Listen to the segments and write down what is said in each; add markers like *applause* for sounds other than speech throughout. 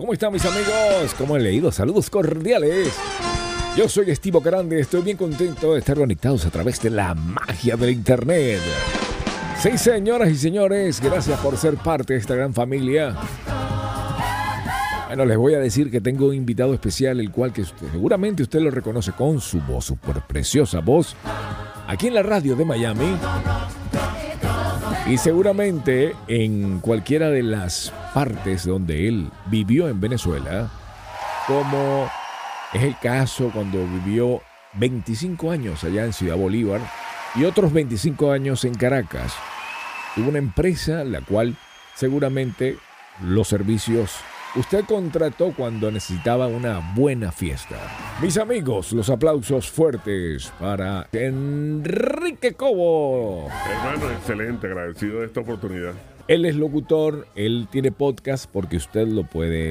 ¿Cómo están mis amigos? ¿Cómo han leído? Saludos cordiales. Yo soy Estivo Grande, estoy bien contento de estar conectados a través de la magia del Internet. Sí, señoras y señores, gracias por ser parte de esta gran familia. Bueno, les voy a decir que tengo un invitado especial, el cual que seguramente usted lo reconoce con su voz, su preciosa voz, aquí en la radio de Miami. Y seguramente en cualquiera de las partes donde él vivió en Venezuela, como es el caso cuando vivió 25 años allá en Ciudad Bolívar y otros 25 años en Caracas. Tuvo una empresa la cual seguramente los servicios usted contrató cuando necesitaba una buena fiesta. Mis amigos, los aplausos fuertes para Enrique Cobo. Hermano, excelente, agradecido de esta oportunidad. Él es locutor, él tiene podcast porque usted lo puede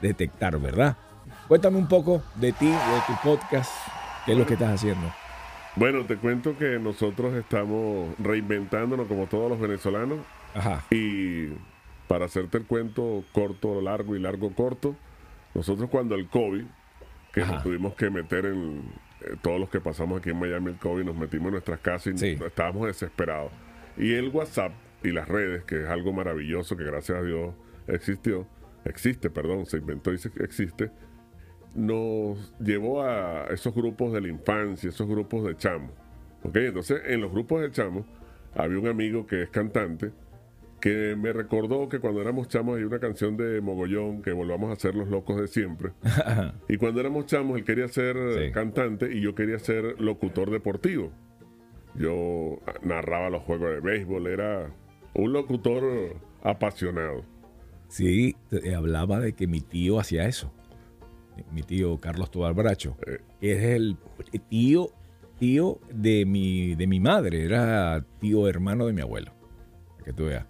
Detectar, ¿verdad? Cuéntame un poco de ti, de tu podcast, qué es lo que estás haciendo. Bueno, te cuento que nosotros estamos reinventándonos como todos los venezolanos. Ajá. Y para hacerte el cuento corto, largo y largo corto, nosotros cuando el COVID, que nos tuvimos que meter en eh, todos los que pasamos aquí en Miami el COVID, nos metimos en nuestras casas y estábamos desesperados. Y el WhatsApp y las redes, que es algo maravilloso que gracias a Dios existió, existe, perdón, se inventó y existe, nos llevó a esos grupos de la infancia, esos grupos de chamos. ¿Ok? Entonces, en los grupos de chamos había un amigo que es cantante que me recordó que cuando éramos chamos hay una canción de Mogollón que volvamos a ser los locos de siempre. *laughs* y cuando éramos chamos él quería ser cantante y yo quería ser locutor deportivo. Yo narraba los juegos de béisbol, era un locutor apasionado. Sí, hablaba de que mi tío hacía eso. Mi tío Carlos Tobar Bracho. Eh. es el tío, tío de mi, de mi madre. Era tío hermano de mi abuelo. Que tú veas.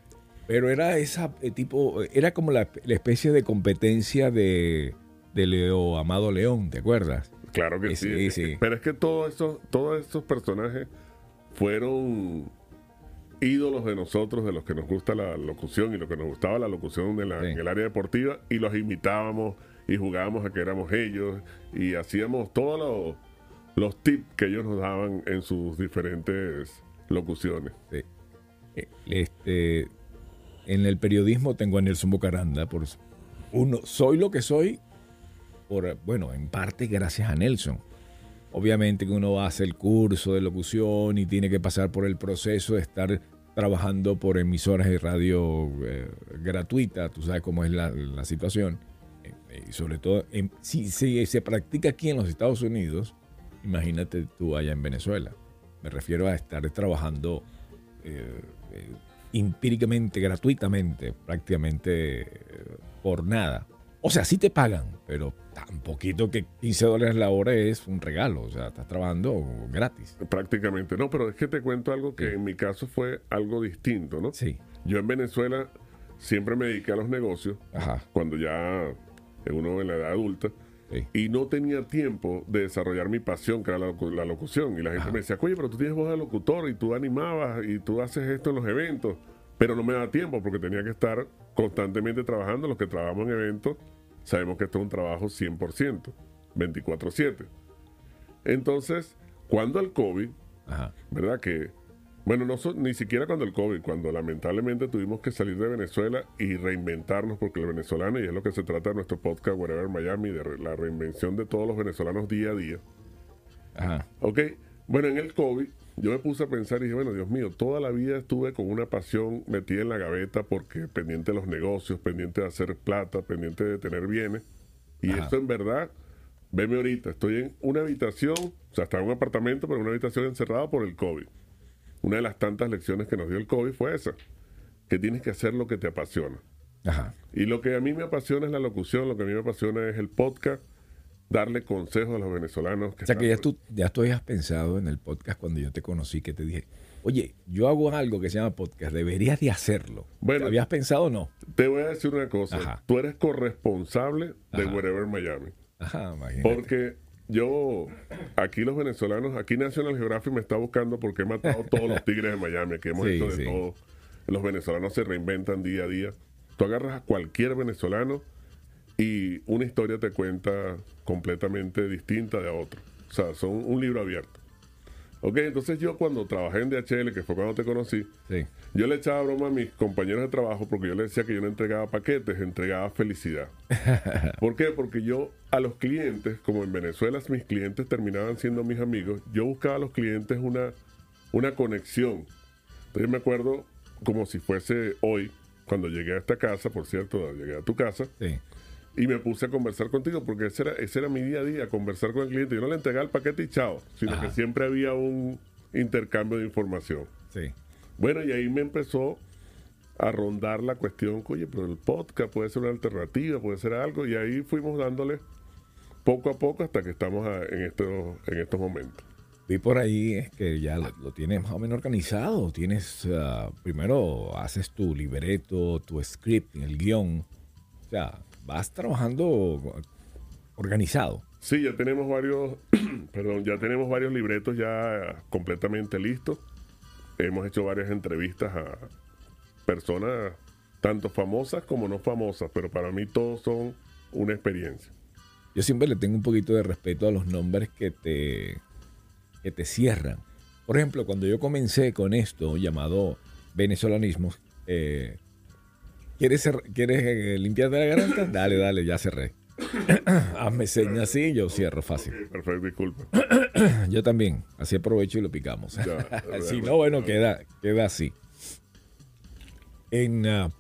Pero era esa eh, tipo, era como la, especie de competencia de, de, Leo Amado León, ¿te acuerdas? Claro que sí, sí. Pero es que todos esos, todos esos personajes fueron ídolos de nosotros, de los que nos gusta la locución y lo que nos gustaba la locución en el área deportiva, y los imitábamos y jugábamos a que éramos ellos y hacíamos todos los, los tips que ellos nos daban en sus diferentes locuciones. Eh, este, en el periodismo tengo a Nelson Bocaranda, por uno, soy lo que soy, por, bueno, en parte gracias a Nelson. Obviamente que uno hace el curso de locución y tiene que pasar por el proceso de estar trabajando por emisoras de radio eh, gratuita, tú sabes cómo es la, situación. Eh, y sobre todo, si, se practica aquí en los Estados Unidos, imagínate tú allá en Venezuela. Me refiero a estar trabajando eh, empíricamente, gratuitamente, prácticamente por nada. O sea, sí te pagan, pero tan poquito que 15 dólares la hora es un regalo. O sea, estás trabajando gratis. Prácticamente. No, pero es que te cuento algo que en mi caso fue algo distinto, ¿no? Sí. Yo en Venezuela siempre me dediqué a los negocios. Ajá. Cuando ya uno en la edad adulta. Y no tenía tiempo de desarrollar mi pasión, que era la, locución. Y la gente me decía, oye, pero tú tienes voz de locutor y tú animabas y tú haces esto en los eventos. Pero no me da tiempo porque tenía que estar constantemente trabajando. Los que trabajamos en eventos sabemos que esto es un trabajo 100%, 24/7. Entonces, cuando el COVID, ¿verdad? Que, bueno, no ni siquiera cuando el COVID, cuando lamentablemente tuvimos que salir de Venezuela y reinventarnos, porque el venezolano, y es lo que se trata de nuestro podcast, Whatever Miami, de la reinvención de todos los venezolanos día a día. Ajá. Ok, bueno, en el COVID yo me puse a pensar y dije, bueno, Dios mío, toda la vida estuve con una pasión metida en la gaveta porque pendiente de los negocios, pendiente de hacer plata, pendiente de tener bienes. Y esto en verdad, veme ahorita, estoy en una habitación, o sea, estaba en un apartamento, pero en una habitación encerrada por el COVID. Una de las tantas lecciones que nos dio el COVID fue esa, que tienes que hacer lo que te apasiona. Ajá. Y lo que a mí me apasiona es la locución, lo que a mí me apasiona es el podcast, darle consejos a los venezolanos. o sea que ya tú, ya tú habías pensado en el podcast cuando yo te conocí, que te dije, oye, yo hago algo que se llama podcast, deberías de hacerlo. Bueno, ¿Habías pensado o no? Te voy a decir una cosa, Ajá. tú eres corresponsable de. Wherever Miami. Ajá, imagínate. Porque yo, aquí los venezolanos, aquí National Geographic me está buscando porque he matado a todos los *laughs* tigres de Miami, que hemos Sí, hecho de sí. todo. Los venezolanos se reinventan día a día. Tú agarras a cualquier venezolano y una historia te cuenta completamente distinta de a otra. O sea, son un libro abierto. Ok, entonces yo cuando trabajé en DHL, que fue cuando te conocí, Sí. yo le echaba broma a mis compañeros de trabajo porque yo les decía que yo no entregaba paquetes, entregaba felicidad. *laughs* ¿Por qué? Porque yo a los clientes, como en Venezuela mis clientes terminaban siendo mis amigos, yo buscaba a los clientes una, una conexión. Entonces yo me acuerdo como si fuese hoy, cuando llegué a esta casa, por cierto, llegué a tu casa, Sí. Y me puse a conversar contigo, porque ese era, ese era mi día a día, conversar con el cliente. Yo no le entregaba el paquete y chao, sino Ajá. que siempre había un intercambio de información. Sí. Bueno, y ahí me empezó a rondar la cuestión, oye, pero el podcast puede ser una alternativa, puede ser algo, y ahí fuimos dándole poco a poco hasta que estamos a- en, estos, en estos momentos. Vi por ahí es que ya lo, lo tienes más o menos organizado. Tienes, ah, primero haces tu libreto, tu script, el guion. O sea, vas trabajando organizado. Sí, ya tenemos varios, *clears throat* perdón, ya tenemos varios libretos ya completamente listos. Hemos hecho varias entrevistas a personas tanto famosas como no famosas, pero para mí todos son una experiencia. Yo siempre le tengo un poquito de respeto a los nombres que te, que te cierran. Por ejemplo, cuando yo comencé con esto llamado venezolanismo, eh, ¿quieres, ¿quieres eh, limpiarte la garganta? *laughs* Dale, dale, ya cerré. *clears throat* Hazme señas así y yo cierro fácil. Perfecto, disculpa. *clears throat* Yo también. Así aprovecho y lo picamos. Ya, *laughs* si no, bueno, queda, queda así. En, ah,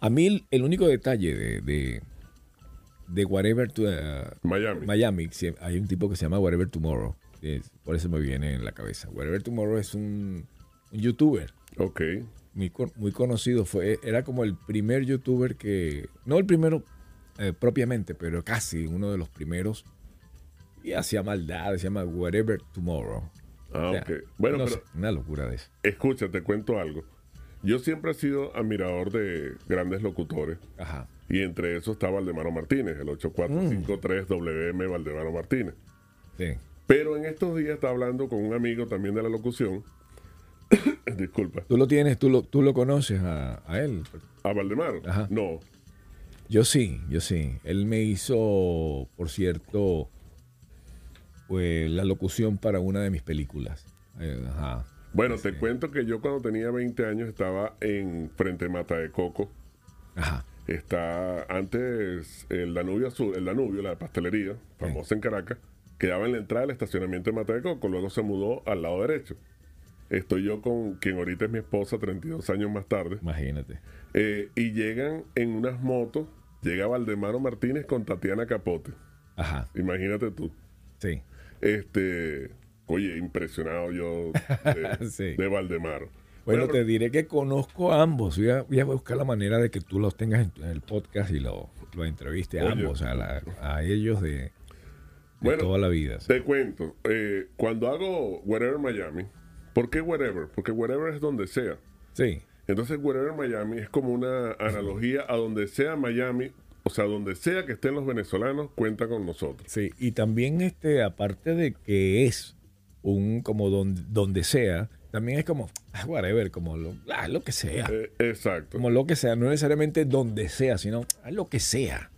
a mí el, el único detalle de, de, de Whatever to, ah, Miami. Miami, hay un tipo que se llama Whatever Tomorrow. es- por eso me viene en la cabeza. Whatever Tomorrow es un, un youtuber Ok. Muy, muy conocido. Fue, era como el primer youtuber que, no el primero eh, propiamente, pero casi uno de los primeros. Y hacía maldad, se llama Whatever Tomorrow. Ah, O sea, ok. Bueno, no pero sé, una locura de eso. escucha, te cuento algo. Yo siempre he sido admirador de grandes locutores. Ajá. Y entre esos está Valdemaro Martínez, el 8453WM Valdemaro Martínez. Sí. Pero en estos días estaba hablando con un amigo también de la locución. *coughs* Disculpa. ¿Tú lo tienes, tú lo, tú lo conoces a, a él? ¿A Valdemaro? Ajá. No. Yo sí, yo sí. Él me hizo, por cierto, pues, la locución para una de mis películas. Eh, ajá. Bueno, te cuento que yo cuando tenía 20 años estaba en Frente Mata de Coco. Ajá. Está antes el Danubio Azul, el Danubio, la pastelería, famosa en Caracas, quedaba en la entrada del estacionamiento de Mata de Coco, luego se mudó al lado derecho. Estoy yo con quien ahorita es mi esposa, 32 años más tarde, Imagínate. eh, y llegan en unas motos, llega Valdemaro Martínez con Tatiana Capote, Ajá. imagínate tú. Sí. Este, oye, impresionado yo de, *laughs* Sí. de Valdemaro. Bueno, Bueno, te diré que conozco a ambos. Voy a, voy a buscar la manera de que tú los tengas en, el podcast y lo, lo entreviste a Oye. ambos, a, la- a ellos de, de Bueno, toda la vida. sí. Te cuento, eh, cuando hago Wherever Miami, ¿por qué Wherever? Porque Wherever es donde sea. Sí, Entonces Wherever Miami es como una analogía a donde sea Miami, o sea, donde sea que estén los venezolanos, cuenta con nosotros. sí. Y también, este, aparte de que es un como don- donde sea, también es como, ah, whatever, como lo, ah, lo que sea. Eh, exacto. Como lo que sea, no necesariamente donde sea, sino ah, lo que sea.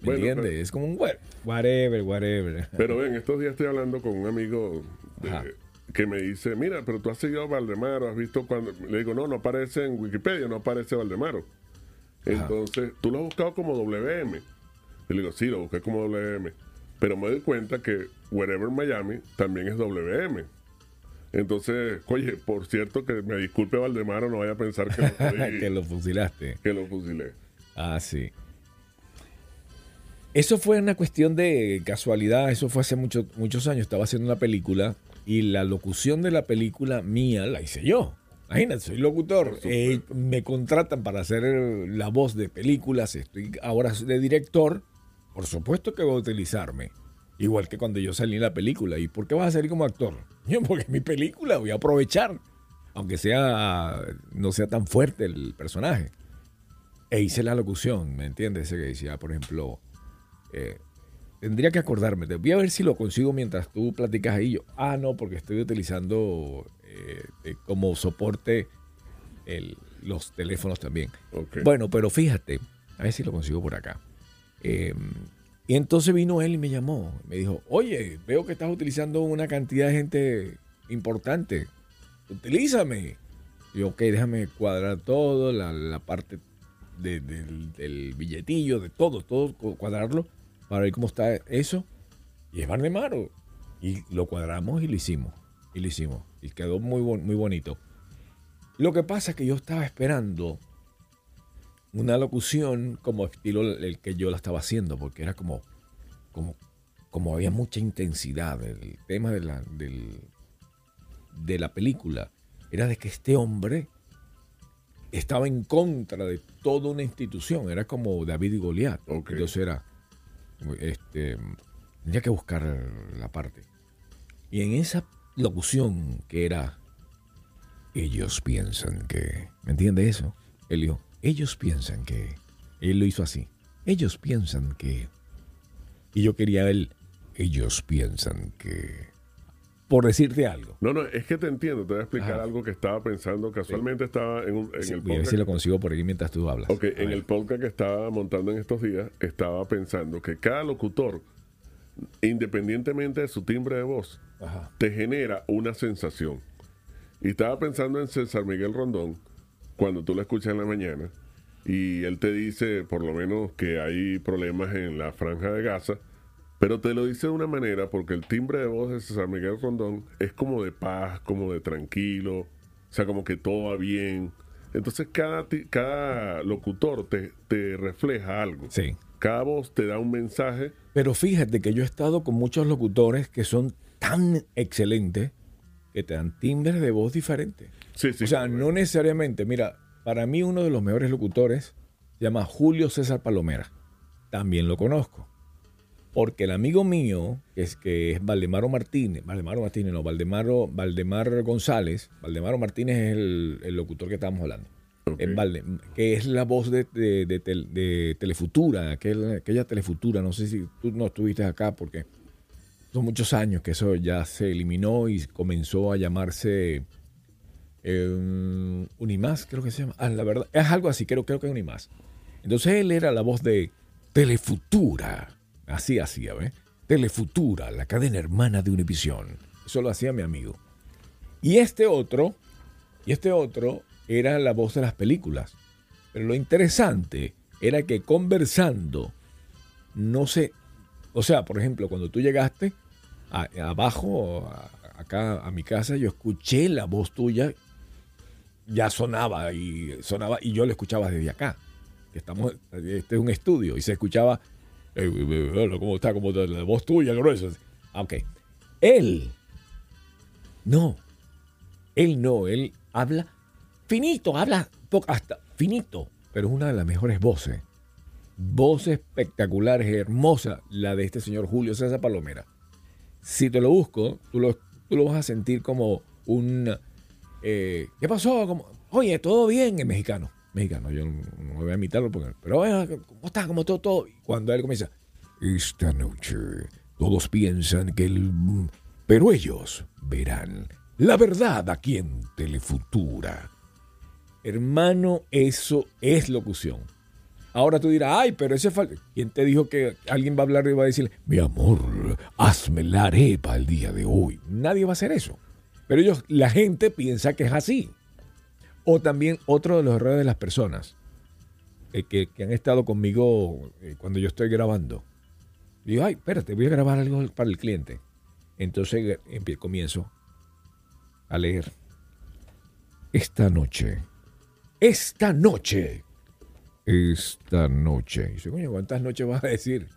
¿Me Bueno, entiendes? pero- es como un wha- whatever, whatever. Pero ven, estos días estoy hablando con un amigo de-. Que me dice, mira, pero tú has seguido a Valdemaro, has visto cuando... Le digo, no, no aparece en Wikipedia, no aparece Valdemaro. Entonces, tú lo has buscado como WM. Y le digo, sí, lo busqué como WM. Pero me doy cuenta que Wherever Miami también es WM. Entonces, oye, por cierto, que me disculpe Valdemaro, no vaya a pensar que lo, *laughs* que lo fusilaste. que lo fusilé. Ah, sí. Eso fue una cuestión de casualidad, eso fue hace mucho- muchos años. Estaba haciendo una película y la locución de la película mía la hice yo. Imagínate, soy locutor. Eh, me contratan para hacer la voz de películas. Estoy ahora de director. Por supuesto que voy a utilizarme. Igual que cuando yo salí en la película. ¿Y por qué vas a salir como actor? *laughs* Yo, porque es mi película, voy a aprovechar. Aunque sea no sea tan fuerte el personaje. E hice la locución, ¿me entiendes? Ese que decía, por ejemplo, eh, tendría que acordarme. Voy a ver si lo consigo mientras tú platicas ahí. Yo, ah, no, porque estoy utilizando eh, eh, como soporte los teléfonos también. Bueno, pero fíjate, a ver si lo consigo por acá. Em, y entonces vino él y me llamó. Me dijo, oye, veo que estás utilizando una cantidad de gente importante. Utilízame. Y yo, ok, déjame cuadrar todo, la, parte del, billetillo, de todo, todo, cuadrarlo para ver cómo está eso. Y es Maro. Y lo cuadramos y lo hicimos. Y lo hicimos. Y quedó muy, muy bonito. Lo que pasa es que yo estaba esperando una locución como estilo el que yo la estaba haciendo, porque era como, como, como había mucha intensidad. El tema de la, de la película era de que este hombre estaba en contra de toda una institución. Era como David y Goliat. Entonces era, este, tenía que buscar la parte. Y en esa locución que era, ellos piensan que, ¿me entiende eso? Él dijo, ellos piensan que, él lo hizo así, ellos piensan que, y yo quería él, ellos piensan que, por decirte algo. No, no, es que te entiendo, te voy a explicar algo que estaba pensando, casualmente estaba en, un, en el podcast. a ver si lo consigo por aquí mientras tú hablas. Ok, en el podcast que estaba montando en estos días, estaba pensando que cada locutor independientemente de su timbre de voz, te genera una sensación. Y estaba pensando en César Miguel Rondón, cuando tú lo escuchas en la mañana, y él te dice, por lo menos, que hay problemas en la franja de Gaza, pero te lo dice de una manera, porque el timbre de voz de César Miguel Rondón es como de paz, como de tranquilo, o sea, como que todo va bien. Entonces cada, cada locutor te, te refleja algo. Sí. Cada voz te da un mensaje. Pero fíjate que yo he estado con muchos locutores que son tan excelentes que te dan timbres de voz diferentes. Sí, sí. O sea, no necesariamente. Mira, para mí uno de los mejores locutores se llama Julio César Palomera. También lo conozco. Porque el amigo mío, que es, que es Valdemaro Martínez, Valdemaro Martínez, no, Valdemaro, Valdemar González, Valdemaro Martínez es el, el locutor que estábamos hablando que es la voz de, Telefutura, aquella Telefutura, no sé si tú no estuviste acá porque son muchos años que eso ya se eliminó y comenzó a llamarse eh, Unimás, creo que se llama. Ah, la verdad, es algo así, creo, creo que es Unimás. Entonces él era la voz de Telefutura, así hacía, ¿ves? Telefutura, la cadena hermana de Univisión. Eso lo hacía mi amigo. Y este otro, y este otro era la voz de las películas. Pero lo interesante era que conversando, no sé, o sea, por ejemplo, cuando tú llegaste abajo, acá a mi casa, yo escuché la voz tuya, ya sonaba y sonaba, y yo la escuchaba desde acá. Estamos, este es un estudio, y se escuchaba, ¿cómo está? ¿Cómo está? La voz tuya, grueso. Ah, ok. Él, no, él no, él habla finito, habla hasta finito, pero es una de las mejores voces. Voz espectacular, hermosa, la de este señor Julio César Palomera. Si te lo busco, tú lo, tú lo vas a sentir como un... Eh, ¿Qué pasó? Como, Oye, todo bien en mexicano. Mexicano, yo no, voy a imitarlo, pero ¿cómo está? ¿Cómo todo, todo? cuando él comienza, esta noche todos piensan que el... Pero ellos verán la verdad aquí en Telefutura. Hermano, eso es locución. Ahora tú dirás, ay, pero ese falta. ¿Quién te dijo que alguien va a hablar y va a decirle, mi amor, hazme la arepa el día de hoy? Nadie va a hacer eso. Pero ellos, la gente piensa que es así. O también otro de los errores de las personas eh, que, han estado conmigo eh, cuando yo estoy grabando. Digo, ay, espérate, voy a grabar algo para el cliente. Entonces comienzo a leer. Esta noche esta noche. Esta noche. Y dice, coño, ¿cuántas noches vas a decir?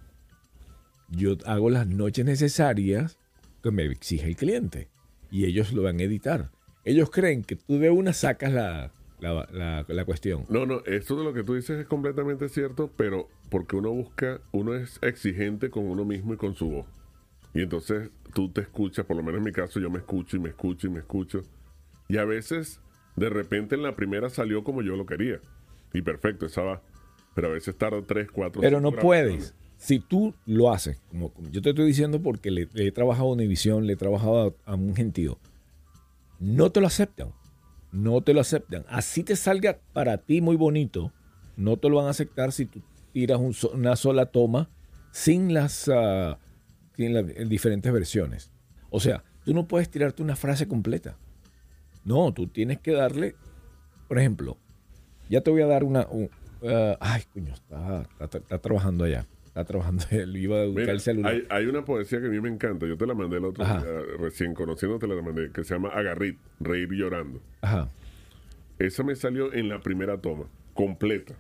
Yo hago las noches necesarias que me exige el cliente. Y ellos lo van a editar. Ellos creen que tú de una sacas la, la, la, la cuestión. No, no, esto de lo que tú dices es completamente cierto, pero porque uno busca, uno es exigente con uno mismo y con su voz. Y entonces tú te escuchas, por lo menos en mi caso, yo me escucho y me escucho y me escucho. Y a veces, de repente en la primera salió como yo lo quería. Y perfecto, esa va. Pero a veces tarda tres, cuatro. Pero no puedes. Si tú lo haces, como, como yo te estoy diciendo porque le, le he trabajado a Univision, le he trabajado a, a un gentío, no te lo aceptan. No te lo aceptan. Así te salga para ti muy bonito, no te lo van a aceptar si tú tiras una sola toma sin las, ah, sin las diferentes versiones. O sea, tú no puedes tirarte una frase completa. No, tú tienes que darle, por ejemplo, ya te voy a dar una... un- ah, ay, coño, está, está- está trabajando allá. Está trabajando, *laughs* él iba a buscar Mira, el celular. hay, hay una poesía que a mí me encanta. Yo te la mandé el otro Ajá. día, recién conociéndote la mandé, que se llama Agarrit, Reír llorando. Ajá. Esa me salió en la primera toma, completa.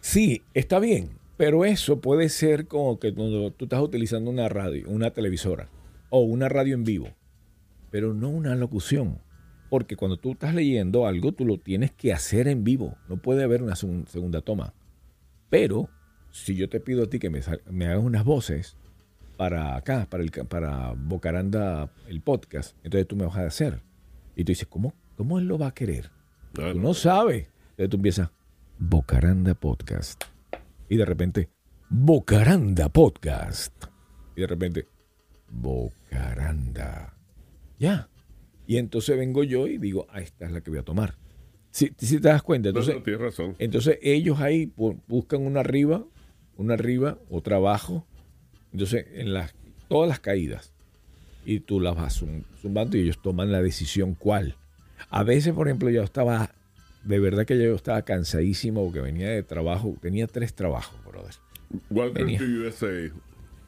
Sí, está bien, pero eso puede ser como que cuando tú estás utilizando una radio, una televisora o una radio en vivo, pero no una locución. Porque cuando tú estás leyendo algo, tú lo tienes que hacer en vivo. No puede haber una segun- segunda toma. Pero si yo te pido a ti que me, me hagas unas voces para acá, para, el, para Bocaranda, el podcast, entonces tú me vas a hacer. Y tú dices, ¿cómo, cómo él lo va a querer? Tú no sabes. Entonces tú empiezas, Bocaranda Podcast. Y de repente, Bocaranda Podcast. Y de repente, Bocaranda. Ya. Y entonces vengo yo y digo, ah, esta es la que voy a tomar. Si, si te das cuenta, No, entonces, no, tienes razón. entonces ellos ahí bu- buscan una arriba, una arriba, otra abajo. Entonces, en las, todas las caídas. Y tú las vas zum- zumbando y ellos toman la decisión cuál. A veces, por ejemplo, yo estaba, de verdad que yo estaba cansadísimo porque venía de trabajo, tenía tres trabajos, brother. Welcome to USA.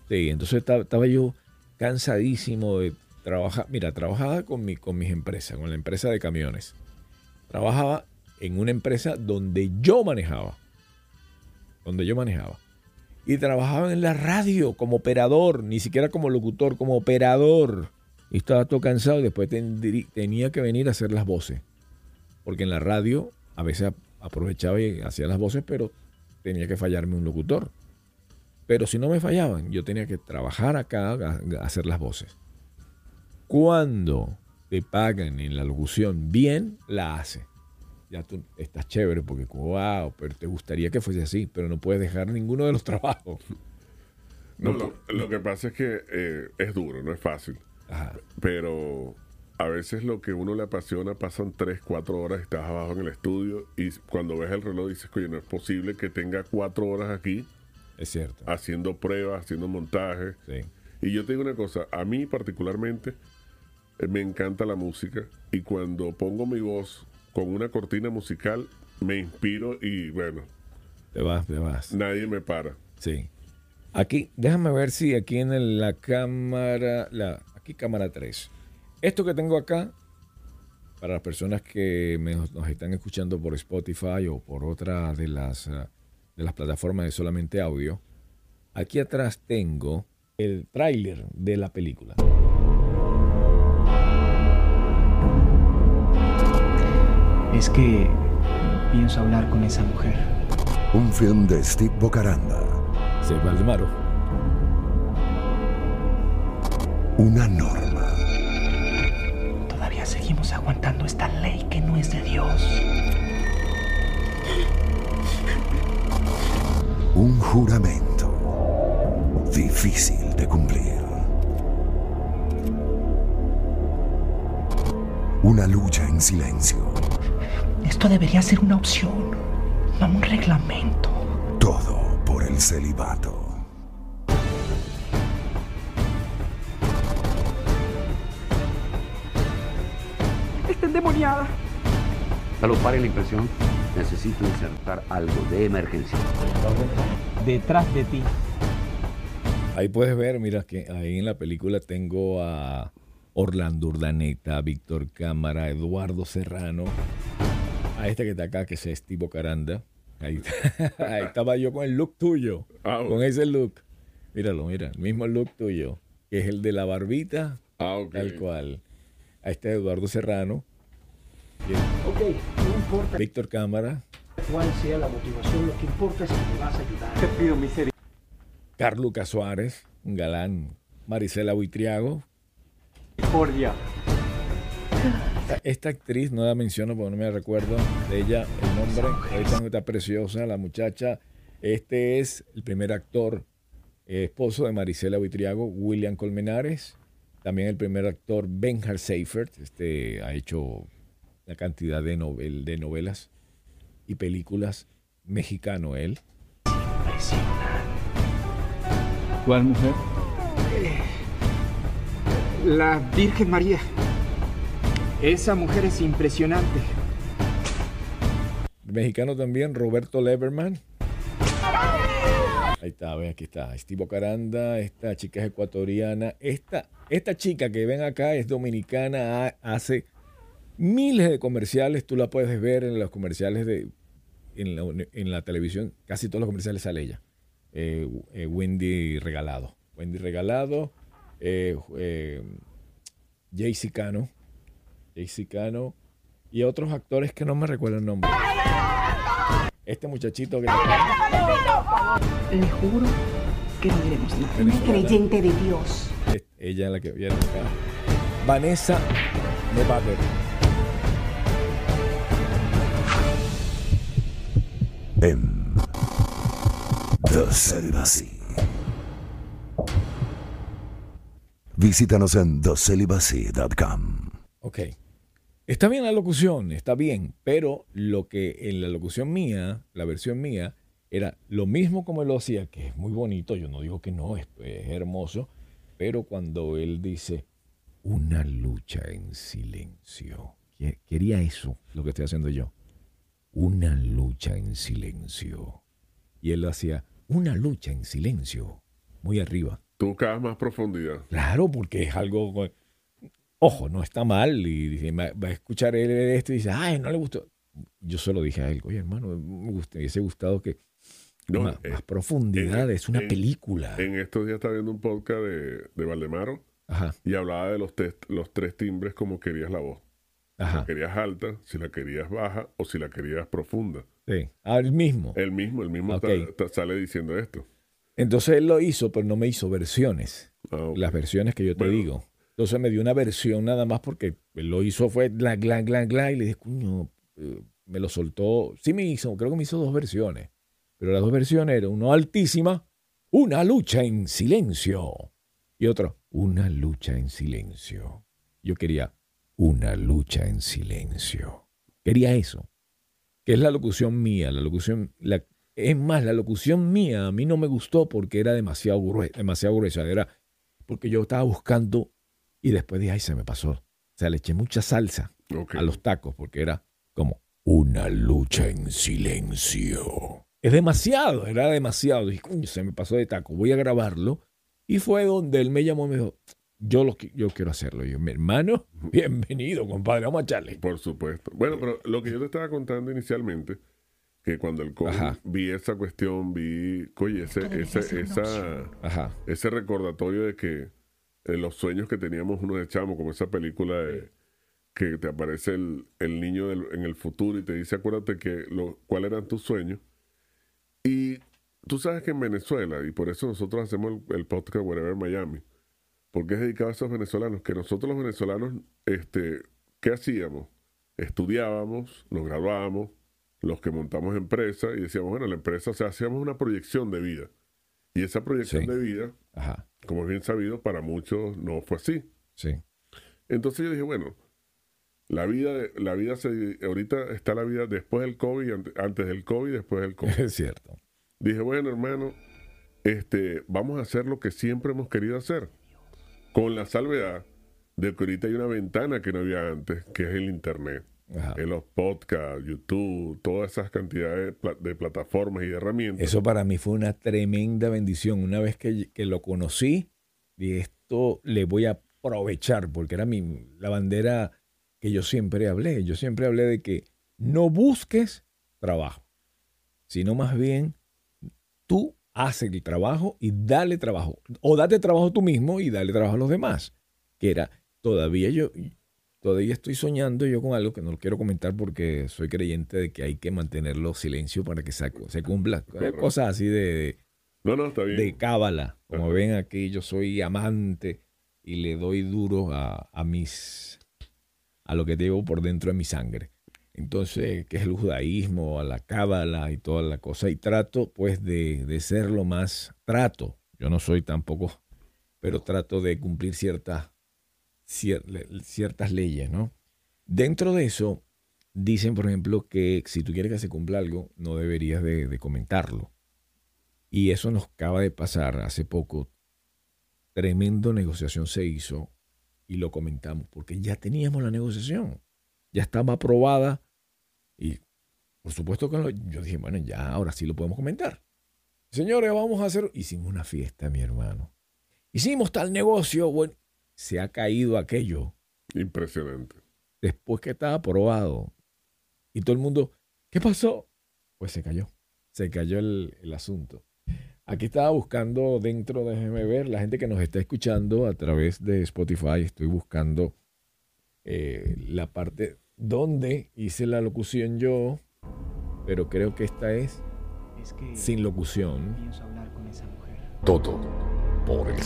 Sí, entonces estaba, estaba yo cansadísimo de trabajar. Mira, trabajaba con, mi, con mis empresas, con la empresa de camiones. Trabajaba en una empresa donde yo manejaba. Donde yo manejaba. Y trabajaba en la radio como operador, ni siquiera como locutor, como operador. Y estaba todo cansado y después tenía que venir a hacer las voces. Porque en la radio a veces ap- aprovechaba y hacía las voces, pero tenía que fallarme un locutor. Pero si no me fallaban, yo tenía que trabajar acá, a hacer las voces. Cuando te pagan en la locución bien, la hace. Ya tú estás chévere porque, wow, pero te gustaría que fuese así, pero no puedes dejar ninguno de los *laughs* trabajos. No, lo, lo que pasa es que eh, es duro, no es fácil. Ajá. Pero a veces lo que uno le apasiona pasan 3, 4 horas, estás abajo en el estudio y cuando ves el reloj dices, oye, no es posible que tenga 4 horas aquí Es cierto. haciendo pruebas, haciendo montajes. Sí. Y yo te digo una cosa, a mí particularmente eh, me encanta la música y cuando pongo mi voz con una cortina musical me inspiro y bueno, Te vas, te vas. nadie me para. Sí. Aquí, déjame ver si aquí en la cámara, la, aquí cámara 3. Esto que tengo acá, para las personas que me- nos están escuchando por Spotify o por otra de las, ah, de las plataformas de solamente audio, aquí atrás tengo el tráiler de la película. Es que pienso hablar con esa mujer. Un film de Steve Bocaranda. Sí, Valdemaro. Una norma. Todavía seguimos aguantando esta ley que no es de Dios. Un juramento. Difícil de cumplir. Una lucha en silencio. Esto debería ser una opción, no un reglamento. Todo por el celibato. Está endemoniada. Salud, pare la impresión. Necesito insertar algo de emergencia. Detrás de ti. Ahí puedes ver, mira que ahí en la película tengo a Orlando Urdaneta, Víctor Cámara, Eduardo Serrano, a este que está acá, que es Steve Caranda. Ahí, *laughs* ahí estaba yo con el look tuyo, Ah, con ese look. Míralo, mira, el mismo look tuyo, que es el de la barbita, Ah, ok. tal cual. A este Eduardo Serrano, Bien. Ok, no importa Víctor Cámara, cuál sea la motivación, lo que importa es que me vas a ayudar. Te pido misericordia. Carluca Suárez, un galán, Marisela Buitriago. Esta, esta actriz, no la menciono porque no me recuerdo de ella el nombre, ahorita está preciosa, la muchacha. Este es el primer actor eh, esposo de Marisela Buitriago, William Colmenares. También el primer actor, Benjar Seifert, este ha hecho una cantidad de, novel, de novelas y películas mexicano él. ¿Cuál mujer? La Virgen María. Esa mujer es impresionante. Mexicano también, Roberto Leverman. Ahí está, ve, aquí está. Estivo Caranda, esta chica es ecuatoriana. Esta, esta chica que ven acá es dominicana, ha- hace miles de comerciales. Tú la puedes ver en los comerciales de. En la, televisión, casi todos los comerciales sale ella. Eh, eh, Wendy Regalado. Wendy Regalado, eh, eh, Jaycee Jaycee Cano y otros actores que no me recuerdo el nombre. Este muchachito que Le juro que no diremos nada. Una creyente de Dios. es ella la que vieron acá. Vanessa Nevader. En The Celibacy. Visítanos en thecelibacy.com. Ok. Está bien la locución, está bien, pero lo que en la locución mía, la versión mía, era lo mismo como él lo hacía, que es muy bonito, yo no digo que no, es, es hermoso, pero cuando él dice una lucha en silencio, que- quería eso, lo que estoy haciendo yo, una lucha en silencio. Y él lo hacía, una lucha en silencio, muy arriba. Tú buscabas más profundidad. Claro, porque es algo. Ojo, no está mal. Y dice, va a escuchar él esto y dice, ay, no le gustó. Yo solo dije a él, oye, hermano, me hubiese gustado que. No, más, eh, más profundidad, en- es una en- película. En estos días estaba viendo un podcast de, de Valdemaro Ajá, y hablaba de los, los tres timbres como querías la voz. Si ajá. la querías alta, si la querías baja o si la querías profunda. Sí, mismo. El mismo, el mismo Ok. ta- ta- sale diciendo esto. Entonces él lo hizo, pero no me hizo versiones. Ah. Las versiones que yo te Bueno. digo. Entonces me dio una versión nada más porque lo hizo fue glan, glan, glan, glan. Y le dije, coño, eh, me lo soltó. Sí me hizo, creo que me hizo dos versiones. Pero las dos versiones eran uno altísima, una lucha en silencio. Y otro, una lucha en silencio. Yo quería una lucha en silencio. Quería eso. Que es la locución mía. La locución, es más, la locución mía a mí no me gustó porque era demasiado, grue- demasiado gruesa. Era porque yo estaba buscando y después dije, ay, se me pasó. O sea, le eché mucha salsa a los tacos porque era como una lucha en silencio. Es demasiado, era demasiado. Dije, coño, se me pasó de taco, voy a grabarlo. Y fue donde él me llamó y me dijo, yo, lo, yo quiero hacerlo. Y yo, mi hermano, bienvenido, compadre, vamos a echarle. Por supuesto. Bueno, pero lo que yo te estaba contando inicialmente, que cuando el COVID Ajá. vi esa cuestión, vi, oye, ese, ese, esa, Ajá, ese recordatorio de que los sueños que teníamos uno de chamo, como esa película de, que te aparece el, el niño del- en el futuro y te dice, acuérdate que lo, cuáles eran tus sueños. Y tú sabes que en Venezuela, y por eso nosotros hacemos el, el podcast Wherever Miami, porque es dedicado a esos venezolanos, que nosotros los venezolanos, este, ¿qué hacíamos? Estudiábamos, nos graduábamos, los que montamos empresa y decíamos, bueno, la empresa, o sea, hacíamos una proyección de vida. Y esa proyección Sí. de vida, ajá, como es bien sabido, para muchos no fue así. sí. Entonces yo dije, bueno, la vida, la vida se, ahorita está la vida después del COVID, ante- antes del COVID, después del COVID. *laughs* Es cierto. Dije, bueno, hermano, este, vamos a hacer lo que siempre hemos querido hacer, con la salvedad de que ahorita hay una ventana que no había antes, que es el Internet. Ajá. En los podcasts, YouTube, todas esas cantidades de, pla- de plataformas y de herramientas. Eso para mí fue una tremenda bendición. Una vez que, que lo conocí, dije, esto le voy a aprovechar, porque era mi, la bandera que yo siempre hablé. Yo siempre hablé de que no busques trabajo, sino más bien tú haces el trabajo y dale trabajo. O date trabajo tú mismo y dale trabajo a los demás. Que era, todavía yo, todavía estoy soñando yo con algo que no lo quiero comentar porque soy creyente de que hay que mantenerlo silencio para que se, se cumpla. Cosas así de, no, no, está bien. de cábala. Como ven aquí, yo soy amante y le doy duro a, a mis a lo que llevo por dentro de mi sangre. Entonces, que es el judaísmo, a la cábala y toda la cosa. Y trato, pues, de, de ser lo más, trato, yo no soy tampoco, pero trato de cumplir ciertas, ciertas leyes, ¿no? Dentro de eso, dicen, por ejemplo, que si tú quieres que se cumpla algo, no deberías de, comentarlo. Y eso nos acaba de pasar hace poco. Tremendo negociación se hizo y lo comentamos, porque ya teníamos la negociación, ya estaba aprobada y por supuesto que yo dije, bueno, ya ahora sí lo podemos comentar. Señores, vamos a hacer, hicimos una fiesta, mi hermano. Hicimos tal negocio, bueno, se ha caído aquello. Impresionante. Después que estaba aprobado. Y todo el mundo, ¿qué pasó? Pues se cayó. Se cayó el, el asunto. Aquí estaba buscando dentro, déjeme ver, la gente que nos está escuchando a través de Spotify, estoy buscando eh, la parte donde hice la locución yo, pero creo que esta es, sin locución. Todo por el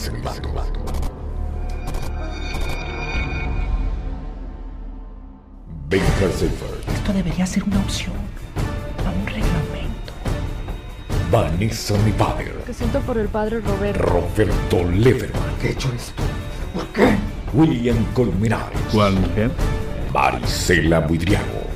Esto debería ser una opción, a un reglamento. Vanessa mi padre. Que siento por el padre Roberto. Roberto Leverman. ¿Qué he hecho esto? ¿Por qué? William Colmenares. ¿Cuál mujer? Maricela Buidriago.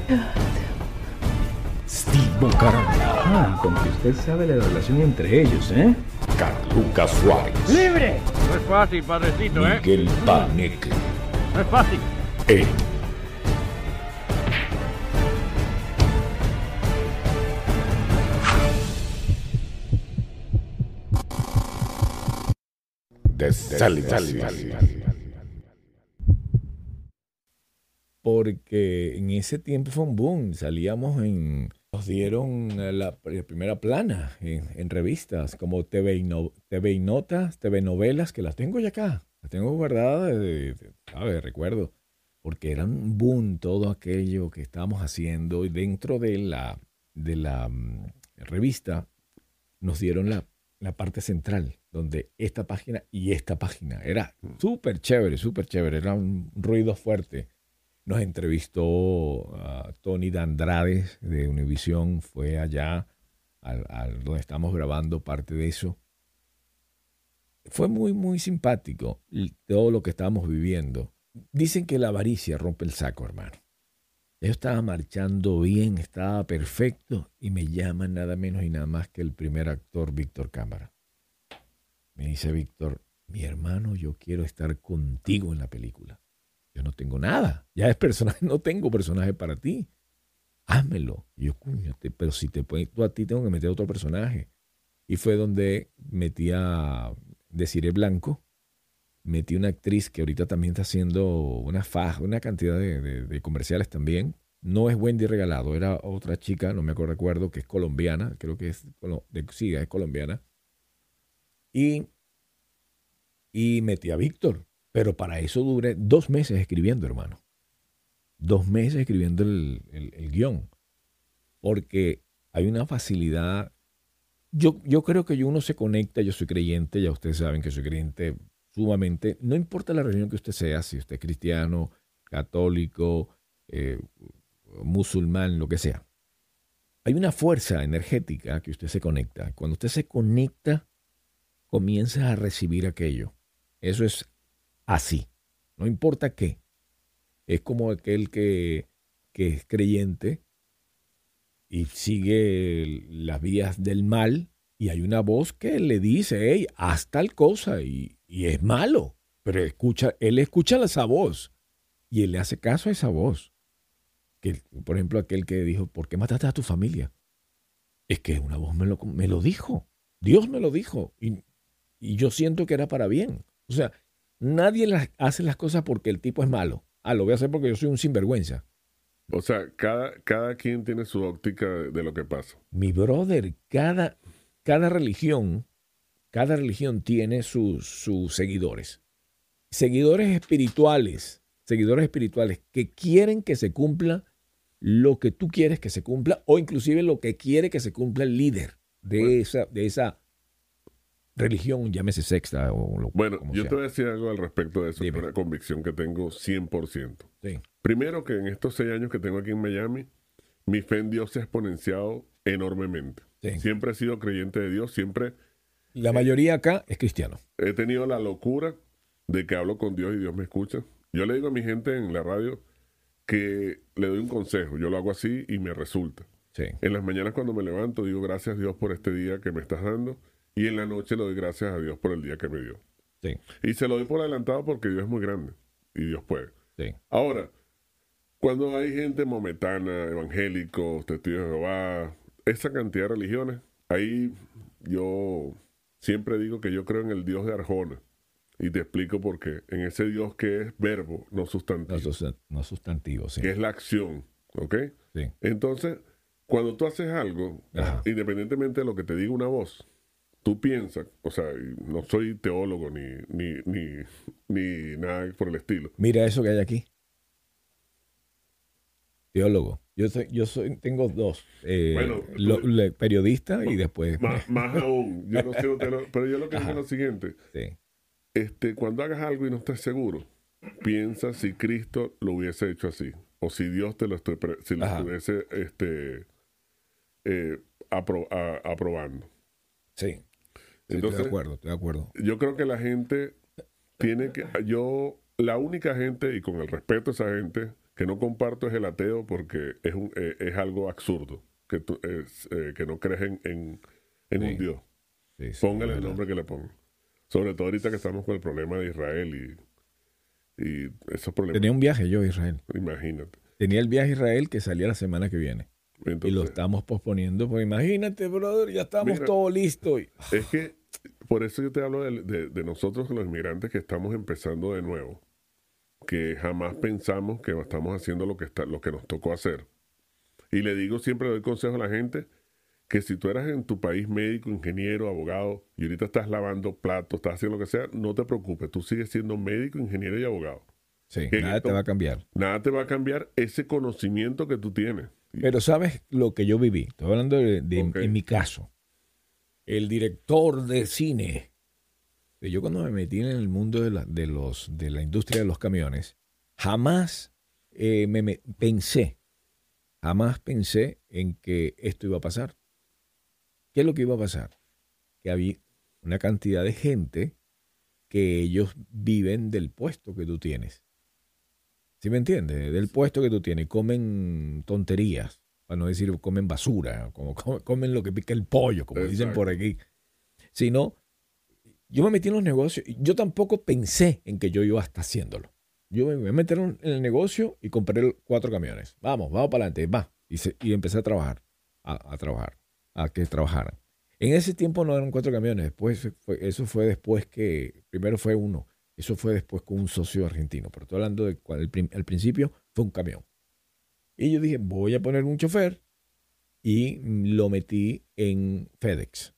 Steve Bocaranda. Ah, con que usted sabe la relación entre ellos, ¿eh? Carluca Suárez. ¡Libre! No es fácil, padrecito, ¿eh? Miguel Paneque. No es fácil. Celibacy. Porque en ese tiempo fue un boom. Salíamos en. Nos dieron la, primera plana en, en revistas como TV y, no- TV y Notas, TV Novelas, que las tengo ya acá. Las tengo guardadas, de, de-. Recuerdo. Porque era un boom todo aquello que estábamos haciendo. Y dentro de la, de la mm, revista nos dieron la, la parte central, donde esta página y esta página. Era súper chévere, súper chévere. Era un ruido fuerte. Nos entrevistó a Tony Dandrade de Univisión, fue allá al, al- donde estamos grabando parte de eso. Fue muy, muy simpático todo lo que estábamos viviendo. Dicen que la avaricia rompe el saco, hermano. Yo estaba marchando bien, estaba perfecto y me llaman nada menos y nada más que el primer actor, Víctor Cámara. Me dice Víctor, mi hermano, yo quiero estar contigo en la película. Yo no tengo nada. Ya es personaje, *laughs* no tengo personaje para ti. Házmelo. Y yo, coño, te- pero si te pones tú a ti, tengo que meter otro personaje. Y fue donde metí a Desiree Blanco, metí una actriz que ahorita también está haciendo una faja, una cantidad de, comerciales también. No es Wendy Regalado, era otra chica, no me acuerdo, que es colombiana, creo que es, sí, es colombiana. Y, y metí a Víctor, pero para eso duré dos meses escribiendo, hermano. Dos meses escribiendo el, el- guion. Porque hay una facilidad. Yo, yo creo que uno se conecta, yo soy creyente, ya ustedes saben que soy creyente sumamente, no importa la religión que usted sea, si usted es cristiano, católico, eh, musulmán, lo que sea. Hay una fuerza energética que usted se conecta. Cuando usted se conecta, comienza a recibir aquello. Eso es así. No importa qué. Es como aquel que, que es creyente y sigue las vías del mal y hay una voz que le dice, hey, haz tal cosa y, y es malo. Pero escucha, él escucha esa voz y él le hace caso a esa voz. Que, por ejemplo, aquel que dijo, ¿por qué mataste a tu familia? Es que una voz me lo, me lo dijo. Dios me lo dijo. Y yo siento que era para bien. O sea, nadie las- hace las cosas porque el tipo es malo. Ah, lo voy a hacer porque yo soy un sinvergüenza. O sea, cada, cada quien tiene su óptica de, de lo que pasa. Mi brother, cada, cada religión, cada religión tiene sus, sus seguidores. Seguidores espirituales, seguidores espirituales que quieren que se cumpla lo que tú quieres que se cumpla o inclusive lo que quiere que se cumpla el líder de, Bueno. esa, de esa religión, llámese sexta o lo Bueno, como yo sea. te voy a decir algo al respecto de eso, Dime. una convicción que tengo 100%. Sí. Primero que en estos seis años que tengo aquí en Miami, mi fe en Dios se ha exponenciado enormemente. Sí. Siempre he sido creyente de Dios, siempre La mayoría acá es cristiano. he tenido la locura de que hablo con Dios y Dios me escucha. Yo le digo a mi gente en la radio que le doy un consejo, yo lo hago así y me resulta. Sí. En las mañanas cuando me levanto digo gracias Dios por este día que me estás dando y en la noche le doy gracias a Dios por el día que me dio. Sí. Y se lo doy por adelantado porque Dios es muy grande y Dios puede. Sí. Ahora, cuando hay gente mometana, evangélicos, testigos de Jehová, esa cantidad de religiones, ahí yo siempre digo que yo creo en el Dios de Arjona. Y te explico por qué. En ese Dios que es verbo, no sustantivo, No, sustan- no sustantivo, sí. que es la acción. ¿Ok? Sí. Entonces, cuando tú haces algo, Ajá. independientemente de lo que te diga una voz, tú piensas, o sea, no soy teólogo ni, ni, ni, ni nada por el estilo. Mira eso que hay aquí. Teólogo. Yo soy, yo soy, tengo dos. Eh, Bueno, lo- tú- le- periodista y *laughs* después. Más, más aún, yo no sé, *laughs* pero yo lo que digo es lo siguiente, Sí. este, cuando hagas algo y no estés seguro, piensa si Cristo lo hubiese hecho así, o si Dios te lo, si lo estuviese este, eh, apro- a- aprobando. Sí. Estoy de acuerdo, estoy de acuerdo. Yo creo que la gente tiene que, yo, la única gente, y con el respeto a esa gente, que no comparto es el ateo porque es, un, eh, es algo absurdo, que, tú, es, eh, que no crees en, en, en Sí. un Dios. Sí, sí, Póngale el nombre que le pongan. Sobre todo ahorita que estamos con el problema de Israel y, y esos problemas. Tenía un viaje yo a Israel. Imagínate. Tenía el viaje a Israel que salía la semana que viene. y lo estamos posponiendo. Pues imagínate, brother, ya estamos Mira. todos listos. Y- es que por eso yo te hablo de, de- de nosotros los inmigrantes que estamos empezando de nuevo. Que jamás pensamos que estamos haciendo lo que, está, lo que nos tocó hacer. Y le digo, siempre le doy consejo a la gente que si tú eras en tu país médico, ingeniero, abogado, y ahorita estás lavando platos, estás haciendo lo que sea, no te preocupes, tú sigues siendo médico, ingeniero y abogado. Sí, Que nada esto- te va a cambiar. Nada te va a cambiar ese conocimiento que tú tienes. Pero ¿sabes lo que yo viví? Estoy hablando de, en mi caso. El director de cine. Yo cuando me metí en el mundo de la, de los, de la industria de los camiones, jamás eh, me, me- pensé, jamás pensé en que esto iba a pasar. ¿Qué es lo que iba a pasar? Que había una cantidad de gente que ellos viven del puesto que tú tienes. ¿Sí me entiendes? Del puesto que tú tienes. Comen tonterías, para no decir comen basura, como co- comen lo que pica el pollo, como dicen Exacto. por aquí. Sino, yo me metí en los negocios. Yo tampoco pensé en que yo iba a estar haciéndolo. Yo me meter en el negocio y compré cuatro camiones. Vamos, vamos para adelante, va. Y, se- y empecé a trabajar, a, a trabajar, a que trabajaran. En ese tiempo no eran cuatro camiones. Después fue- eso fue después que, primero fue uno. Eso fue después con un socio argentino. Pero estoy hablando de cuando el al principio fue un camión. Y yo dije, voy a poner un chofer y lo metí en FedEx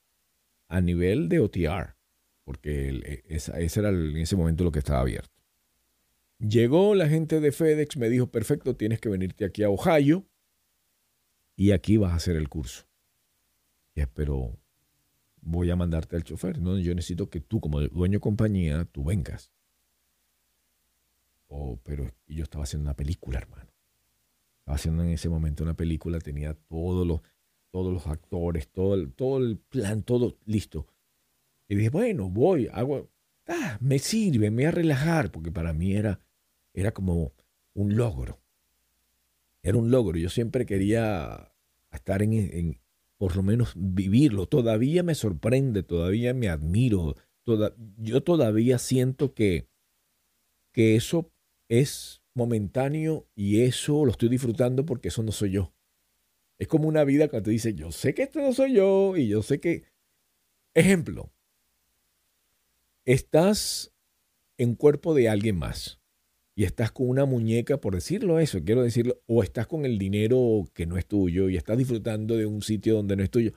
a nivel de OTR, porque e- ese era en ese momento lo que estaba abierto. Llegó la gente de FedEx, me dijo, perfecto, tienes que venirte aquí a Ohio y aquí vas a hacer el curso. Y pero voy a mandarte al chofer. No, yo necesito que tú, como dueño de compañía, tú vengas. Oh, pero yo estaba haciendo una película, hermano. Haciendo en ese momento una película, tenía todos los, todos los actores, todo el, todo el plan, todo listo. Y dije, bueno, voy, hago, ah, me sirve, me voy a relajar, porque para mí era, era como un logro. Era un logro. Yo siempre quería estar en, en- por lo menos vivirlo. Todavía me sorprende, todavía me admiro. toda- yo todavía siento que, que eso es momentáneo y eso lo estoy disfrutando porque eso no soy yo. Es como una vida cuando te dice, yo sé que esto no soy yo y yo sé que... Ejemplo, estás en cuerpo de alguien más y estás con una muñeca, por decirlo eso, quiero decirlo, o estás con el dinero que no es tuyo y estás disfrutando de un sitio donde no es tuyo.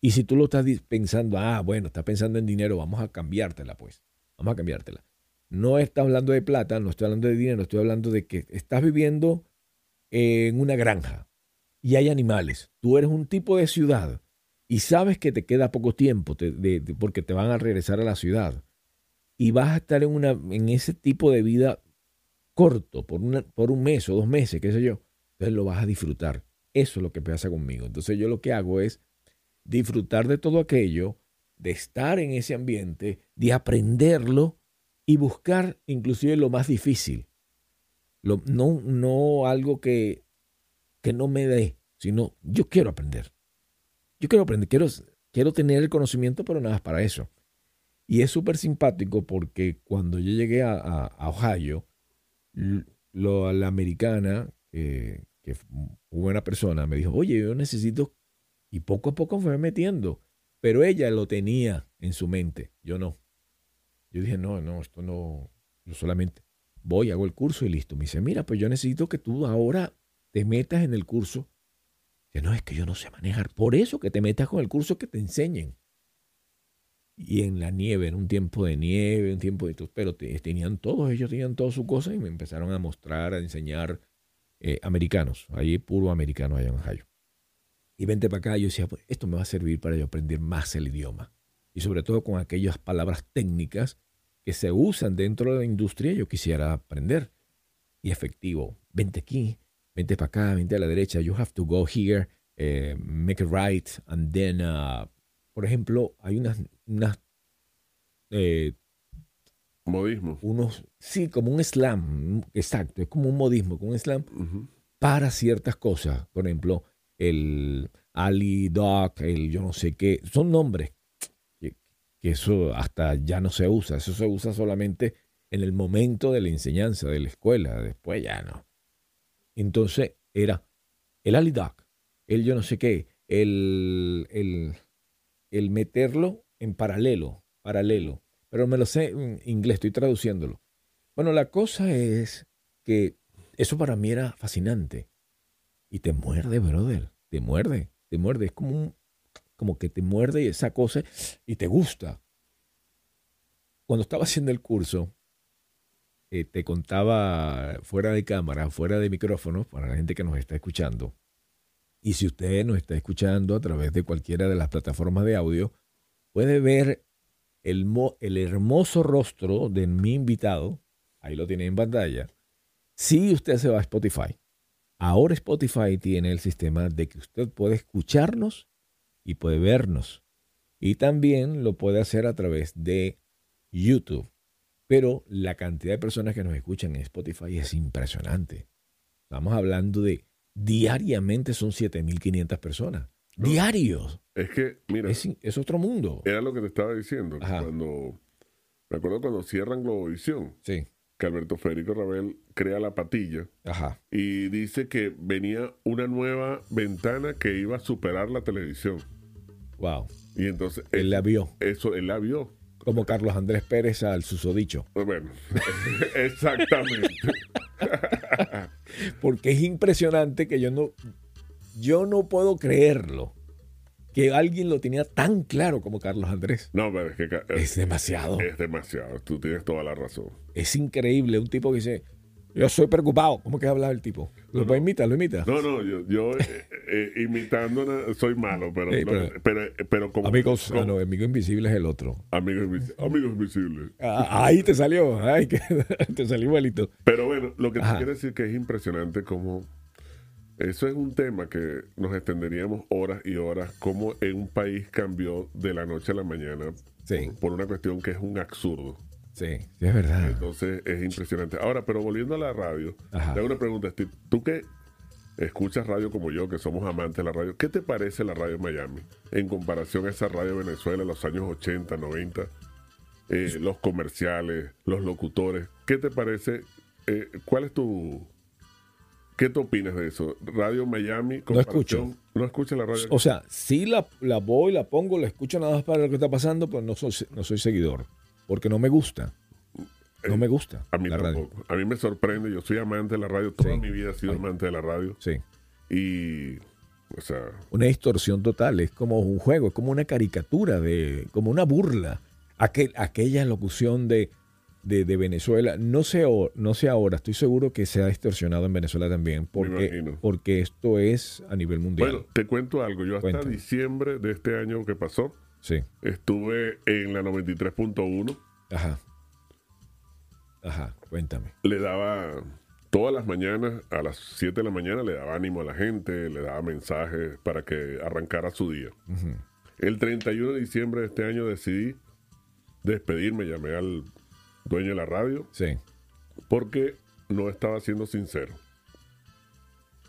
Y si tú lo estás pensando, ah, bueno, estás pensando en dinero, vamos a cambiártela, pues. Vamos a cambiártela. No está hablando de plata, no estoy hablando de dinero, estoy hablando de que estás viviendo en una granja y hay animales. Tú eres un tipo de ciudad y sabes que te queda poco tiempo porque te van a regresar a la ciudad y vas a estar en, una, en ese tipo de vida corto, por, una, por un mes o dos meses, qué sé yo. Entonces lo vas a disfrutar. Eso es lo que pasa conmigo. Entonces yo lo que hago es disfrutar de todo aquello, de estar en ese ambiente, de aprenderlo y buscar inclusive lo más difícil. Lo- no, no algo que, que no me dé, sino yo quiero aprender. Yo quiero aprender, quiero, quiero tener el conocimiento, pero nada más para eso. Y es súper simpático porque cuando yo llegué a, Ohio, lo, la americana, eh, que fue buena persona, me dijo, oye, yo necesito, y poco a poco fue metiendo, pero ella lo tenía en su mente, yo no. Yo dije, no, no, esto no, yo solamente voy, hago el curso y listo. Me dice, mira, pues yo necesito que tú ahora te metas en el curso. Dice, no, es que yo no sé manejar. Por eso que te metas con el curso que te enseñen. Y en la nieve, en un tiempo de nieve, un tiempo de... Pero te- tenían todos, ellos tenían todas sus cosas y me empezaron a mostrar, a enseñar eh, americanos. Ahí puro americano allá en Ohio. Y vente para acá, yo decía, pues esto me va a servir para yo aprender más el idioma. Y sobre todo con aquellas palabras técnicas que se usan dentro de la industria, yo quisiera aprender. Y efectivo, vente aquí, vente para acá, vente a la derecha, you have to go here, eh, make it right, and then, uh, por ejemplo, hay unas, unas eh, Modismo. unos, sí, como un slam, exacto, es como un modismo, como un slam para ciertas cosas. Por ejemplo, el Ali Doc, el yo no sé qué, son nombres que, eso hasta ya no se usa, eso se usa solamente en el momento de la enseñanza de la escuela, después ya no. Entonces era el Ali Doc, el yo no sé qué, el, el, el meterlo en paralelo, paralelo. Pero me lo sé en inglés, estoy traduciéndolo. Bueno, la cosa es que eso para mí era fascinante. Y te muerde, brother. Te muerde, te muerde. Es como un, como que te muerde esa cosa y te gusta. Cuando estaba haciendo el curso, eh, te contaba fuera de cámara, fuera de micrófono, para la gente que nos está escuchando. Y si usted nos está escuchando a través de cualquiera de las plataformas de audio, puede ver el, el hermoso rostro de mi invitado. Ahí lo tiene en pantalla. Si usted se va a Spotify, ahora Spotify tiene el sistema de que usted puede escucharnos y puede vernos. Y también lo puede hacer a través de YouTube. Pero la cantidad de personas que nos escuchan en Spotify es impresionante. Estamos hablando de diariamente son 7.500 personas. Diarios. Es que, mira, Es, es otro mundo. era lo que te estaba diciendo. Ajá. Cuando, me acuerdo cuando cierran Globovisión, Sí. Que Alberto Federico Rabel crea la patilla Ajá. y dice que venía una nueva ventana que iba a superar la televisión. Wow. Y entonces Él la vio. eso él la vio. Como Carlos Andrés Pérez al susodicho. Bueno, *laughs* exactamente. *laughs* Porque es impresionante que yo no, yo no puedo creerlo. Que alguien lo tenía tan claro como Carlos Andrés. No, pero es que Es demasiado. es demasiado. Tú tienes toda la razón. Es increíble. Un tipo que dice, yo soy preocupado. ¿Cómo que habla el tipo? Lo puede imitar, lo imita. No, no, yo, yo eh, eh, imitando na- soy malo, pero, Sí, no, pero- pero, pero como, Amigos, como- ah, no, amigo invisible es el otro. amigos, invis- amigos visibles. Ah, ahí te salió. Ay, que *laughs* te salió igualito. Pero bueno, lo que te Ajá. quiero decir que es impresionante como eso es un tema que nos extenderíamos horas y horas, cómo en un país cambió de la noche a la mañana Sí. por, por una cuestión que es un absurdo. Sí, sí, es verdad. Entonces es impresionante. Ahora, pero volviendo a la radio, Ajá. te hago una pregunta, Steve. Tú que escuchas radio como yo, que somos amantes de la radio, ¿qué te parece la radio en Miami en comparación a esa radio de Venezuela de los años 80, 90? Eh, los comerciales, los locutores. ¿Qué te parece? Eh, ¿Cuál es tu... ¿Qué te opinas de eso? Radio Miami. No escucho. No escuchas la radio. O sea, sí la, la voy, la pongo, la escucho nada más para lo que está pasando, pero no soy, no soy seguidor. Porque no me gusta. No me gusta a mí la radio. tampoco. A mí me sorprende. Yo soy amante de la radio. Toda Sí. mi vida he sido Ay. amante de la radio. Sí. Y... O sea... Una distorsión total. Es como un juego, es como una caricatura, de, como una burla. Aquel, aquella locución de de, de Venezuela. No sé, no sé ahora, estoy seguro que se ha distorsionado en Venezuela también, porque, porque esto es a nivel mundial. Bueno, te cuento algo. Yo hasta Cuéntame. diciembre de este año que pasó, sí, estuve en la 93.1. ajá. Ajá, cuéntame. Le daba todas las mañanas, a las 7 de la mañana, le daba ánimo a la gente, le daba mensajes para que arrancara su día. Ujú. El 31 de diciembre de este año decidí despedirme, llamé al dueño de la radio Sí, porque no estaba siendo sincero.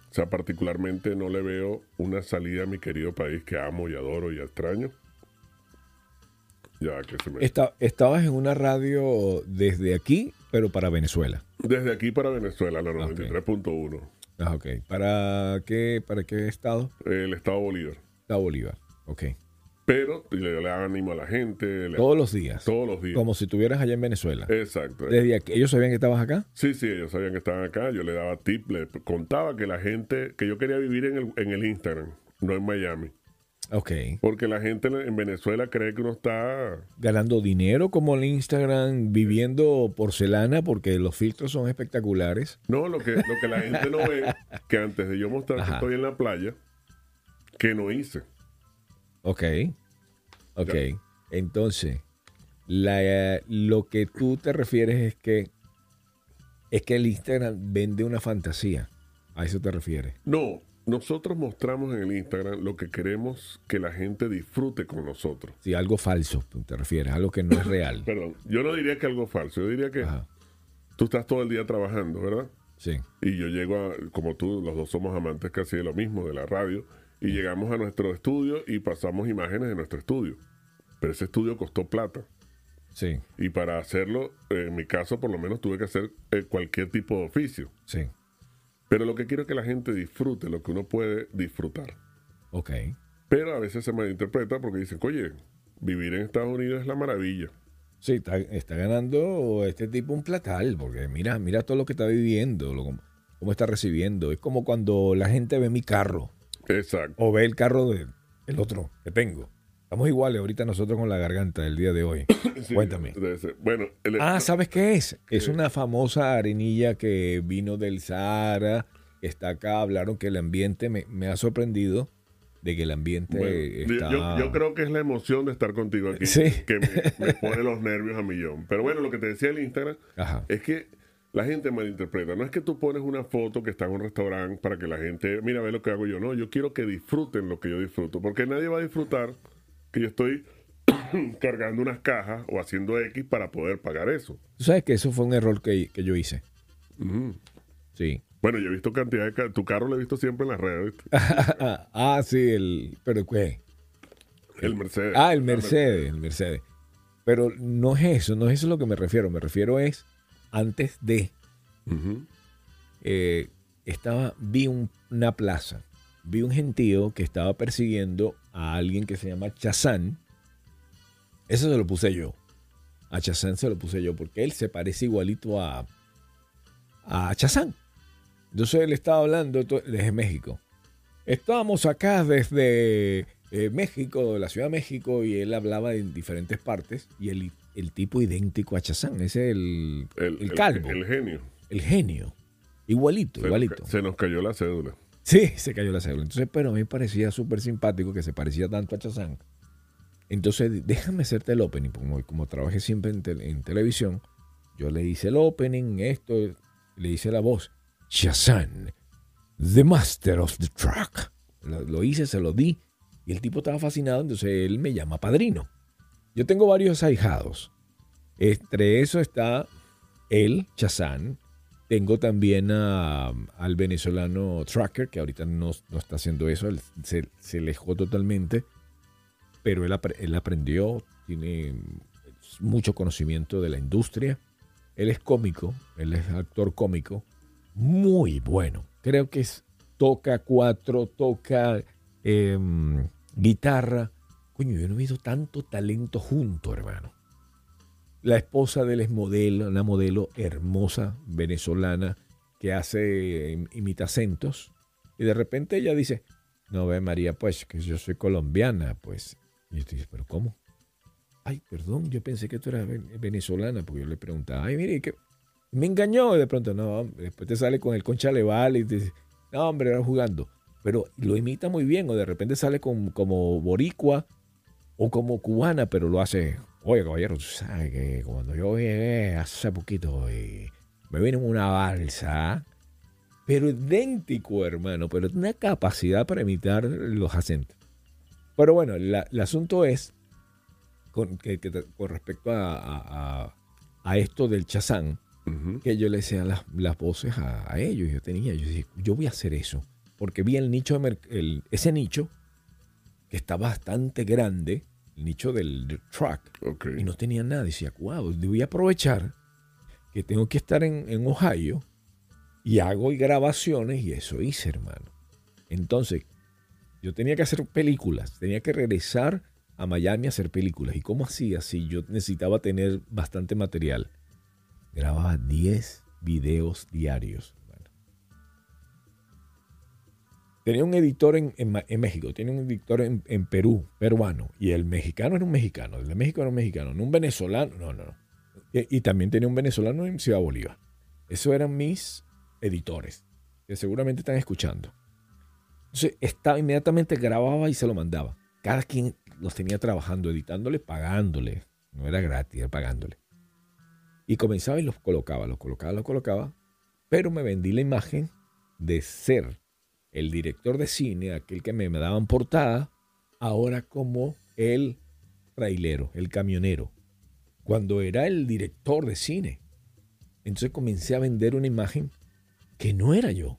O sea, particularmente no le veo una salida a mi querido país que amo y adoro y extraño. Ya que se me... Esta- estabas en una radio desde aquí, pero para Venezuela. Desde aquí para Venezuela, la Ok. 93.1, Ah, ok. ¿Para qué, ¿Para qué estado? el Estado Bolívar. Está Bolívar. Ok. Pero le, le daba ánimo a la gente. le- Todos los días. todos los días. Como si estuvieras allá en Venezuela. Exacto. Desde aquí. ¿Ellos sabían que estabas acá? Sí, sí, ellos sabían que estaban acá. Yo le daba tip, le contaba que la gente, que yo quería vivir en el, en el Instagram, no en Miami. Ok. Porque la gente en en Venezuela cree que uno está Ganando dinero como el Instagram, viviendo porcelana porque los filtros son espectaculares. No, lo que, lo que la gente no ve, *laughs* que antes de yo mostrar que estoy en la playa, que no hice. Ok. Ok. Entonces, la, lo que tú te refieres es que es que el Instagram vende una fantasía. A eso te refieres. No, nosotros mostramos en el Instagram lo que queremos que la gente disfrute con nosotros. Sí, algo falso, te refieres, algo que no es real. *laughs* Perdón, yo no diría que algo falso, yo diría que Ajá. tú estás todo el día trabajando, ¿verdad? Sí. Y yo llego a, como tú, los dos somos amantes casi de lo mismo, de la radio, y llegamos a nuestro estudio y pasamos imágenes de nuestro estudio. Pero ese estudio costó plata. Sí. Y para hacerlo, eh, en mi caso, por lo menos tuve que hacer eh, cualquier tipo de oficio. Sí. Pero lo que quiero es que la gente disfrute lo que uno puede disfrutar. Ok. Pero a veces se malinterpreta porque dicen, oye, vivir en Estados Unidos es la maravilla. Sí, está, está ganando este tipo un platal, porque mira, mira todo lo que está viviendo, lo, cómo está recibiendo. Es como cuando la gente ve mi carro Exacto. o ve el carro del el otro que tengo. Estamos iguales ahorita nosotros con la garganta del día de hoy. *coughs* Sí, *coughs* Cuéntame. Bueno, el- Ah, ¿sabes qué es? Es una famosa arenilla que vino del Sahara, está acá. Hablaron que el ambiente me, me ha sorprendido de que el ambiente bueno, está... yo, yo creo que es la emoción de estar contigo aquí Sí. que me, me pone los nervios a millón. Pero bueno, lo que te decía el Instagram Ajá. es que la gente malinterpreta. No es que tú pones una foto que está en un restaurante para que la gente, mira, ve lo que hago yo. No, yo quiero que disfruten lo que yo disfruto. Porque nadie va a disfrutar que yo estoy *clears throat* cargando unas cajas o haciendo X para poder pagar eso. Tú sabes que eso fue un error que, que yo hice. Ujú. Sí. Bueno, yo he visto cantidad de... Tu carro lo he visto siempre en las redes. *laughs* ah, sí, el... ¿Pero qué? El Mercedes. Ah, el Mercedes, el Mercedes. Pero no es eso, no es eso a lo que me refiero. Me refiero es antes de... Eh, estaba, vi un- una plaza, vi un gentío que estaba persiguiendo a alguien que se llama Chazán. Eso se lo puse yo. A Chazán se lo puse yo porque él se parece igualito a, a Chazán. Entonces él estaba hablando desde México. Estamos acá desde eh, México, la Ciudad de México, y él hablaba en diferentes partes. Y el, el tipo idéntico a Chazán, ese es el, el, calvo, El, el, genio. genio. Igualito, Se igualito. se nos cayó la cédula. Sí, se cayó la cédula. Entonces, pero a mí me parecía súper simpático que se parecía tanto a Chazán. Entonces, déjame hacerte el opening. Como, como trabajé siempre en, tel- en televisión, yo le hice el opening, esto, le hice la voz. Chazán, the master of the track. Lo, lo hice, se lo di. Y el tipo estaba fascinado, entonces él me llama padrino. Yo tengo varios ahijados. Entre eso está él, Chazán, tengo también a- al venezolano Tracker, que ahorita no, no está haciendo eso, él se, se alejó totalmente, pero él, él aprendió, tiene mucho conocimiento de la industria. Él es cómico, él es actor cómico, muy bueno. Creo que es, toca cuatro, toca em, guitarra. Coño, yo no he visto tanto talento junto, hermano. La esposa de él es modelo, una modelo hermosa venezolana que hace, im- imita acentos. Y de repente ella dice, no ve María, pues que yo soy colombiana, pues. Y yo te dice, pero ¿cómo? ay, perdón, yo pensé que tú eras ven- venezolana, porque yo le preguntaba, ay, mire, que me engañó. Y de pronto, no, después te sale con el concha leval y te dice, no, hombre, era jugando. Pero lo imita muy bien, o de repente sale con, como boricua o como cubana, pero lo hace, oye, caballero, tú sabes que cuando yo llegué hace poquito y me vine en una balsa, pero idéntico, hermano, pero una capacidad para imitar los acentos. Pero bueno, la- el asunto es, con, que- que te- con respecto a, a- a- a esto del chazán, que yo le decía las, las voces a, a ellos. Yo tenía, yo decía, yo voy a hacer eso. Porque vi el nicho, el- ese nicho, que está bastante grande, nicho del, del truck, Ok. y no tenía nada. Decía, wow, voy a aprovechar que tengo que estar en, en Ohio y hago grabaciones y eso hice, hermano. Entonces, yo tenía que hacer películas, tenía que regresar a Miami a hacer películas. ¿Y cómo hacía si yo necesitaba tener bastante material? Grababa 10 videos diarios. Tenía un editor en, en en México, tenía un editor en, en Perú, peruano, y el mexicano era un mexicano, el de México era un mexicano, no un venezolano, no, no, no. Y, y también tenía un venezolano en Ciudad Bolívar. Esos eran mis editores, que seguramente están escuchando. Entonces, estaba inmediatamente grababa y se lo mandaba. Cada quien los tenía trabajando, editándole, pagándole. No era gratis, era pagándole. Y comenzaba y los colocaba, los colocaba, los colocaba. Pero me vendí la imagen de ser el director de cine, aquel que me, daban portada, ahora como el trailero, el camionero. Cuando era el director de cine. Entonces comencé a vender una imagen que no era yo.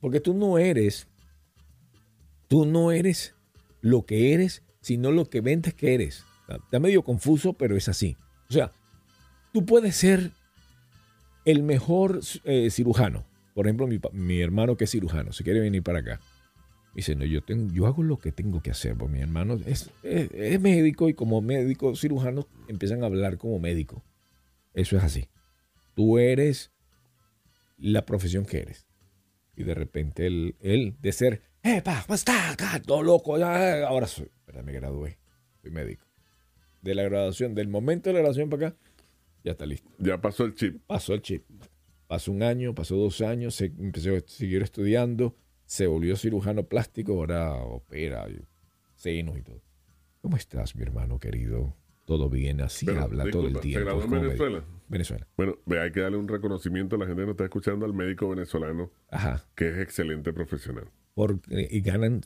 Porque tú no eres, tú no eres lo que eres, sino lo que vendes que eres. Está medio confuso, pero es así. O sea, tú puedes ser el mejor eh, cirujano. Por ejemplo, mi, mi hermano que es cirujano, se quiere venir para acá. Dice, no, yo, tengo, yo hago lo que tengo que hacer, porque mi hermano es, es, es médico y como médico cirujano empiezan a hablar como médico. Eso es así. Tú eres la profesión que eres. Y de repente él, él de ser, ¡eh, pa, ¿cómo está? Acá, todo loco, ya, eh", ahora soy, espera, me gradué, soy médico. De la graduación, del momento de la graduación para acá, ya está listo. Ya pasó el chip. Pasó el chip. Pasó un año, pasó dos años, se empezó a seguir estudiando, se volvió cirujano plástico, ahora opera senos y todo. ¿Cómo estás, mi hermano querido? Todo bien, así Pero, habla todo el disculpa, ¿se tiempo. graduó en Venezuela? Venezuela. Bueno, hay que darle un reconocimiento a la gente que nos está escuchando al médico venezolano, Ajá. que es excelente profesional. Porque, y ganan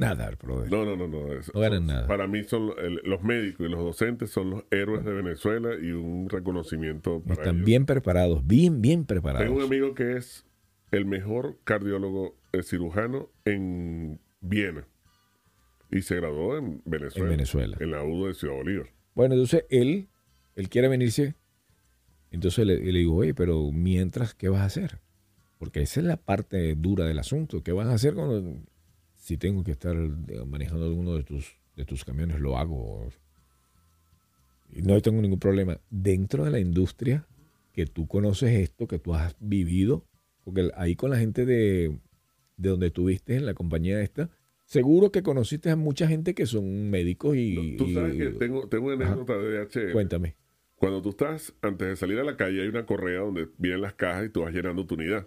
nada, brother. No, no, no, no. es- No ganan son- nada. Para mí son el- los médicos y los docentes son los héroes de Venezuela y un reconocimiento para Están ellos. bien preparados, bien, bien Tengo un preparados. amigo que es el mejor cardiólogo eh, cirujano en Viena y se graduó en Venezuela. En Venezuela. En la UDO de Ciudad Bolívar. Bueno, entonces él, él quiere venirse. Entonces le, le digo, oye, pero mientras, ¿qué vas a hacer? Porque esa es la parte dura del asunto. ¿Qué vas a hacer cuando, si tengo que estar eh, manejando alguno de tus, de tus camiones, lo hago? Y no tengo ningún problema. Dentro de la industria, que tú conoces esto, que tú has vivido, porque ahí con la gente de, de donde tuviste en la compañía esta, seguro que conociste a mucha gente que son médicos y... Tú sabes y- que tengo, tengo una Ajá. anécdota de DHL. Cuéntame. Cuando tú estás, antes de salir a la calle, hay una correa donde vienen las cajas y tú vas llenando tu unidad.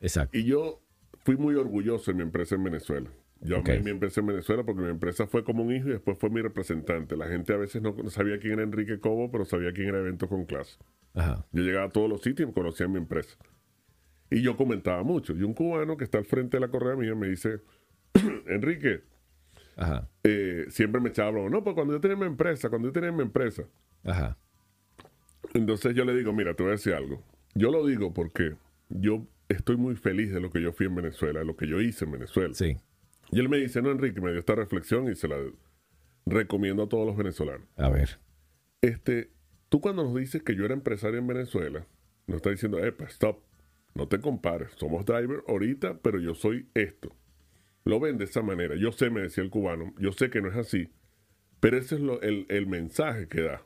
Exacto. Y yo fui muy orgulloso de mi empresa en Venezuela. Yo amé Ok. mi empresa en Venezuela porque mi empresa fue como un hijo y después fue mi representante. La gente a veces no sabía quién era Enrique Cobo, pero sabía quién era Eventos con Clase. Ajá. Yo llegaba a todos los sitios y conocía mi empresa. Y yo comentaba mucho. Y un cubano que está al frente de la correa mía me dice, *clears throat* Enrique, Ajá. eh, siempre me echaba broma. No, pues cuando yo tenía mi empresa, cuando yo tenía mi empresa. Ajá. Entonces yo le digo, mira, te voy a decir algo. Yo lo digo porque yo estoy muy feliz de lo que yo fui en Venezuela, de lo que yo hice en Venezuela. Sí. Y él me dice, no, Enrique, me dio esta reflexión y se la recomiendo a todos los venezolanos. A ver. Este, tú cuando nos dices que yo era empresario en Venezuela, nos está diciendo, epa, stop, no te compares, somos driver ahorita, pero yo soy esto. Lo ven de esa manera. Yo sé, me decía el cubano, yo sé que no es así, pero ese es lo- el, el mensaje que da.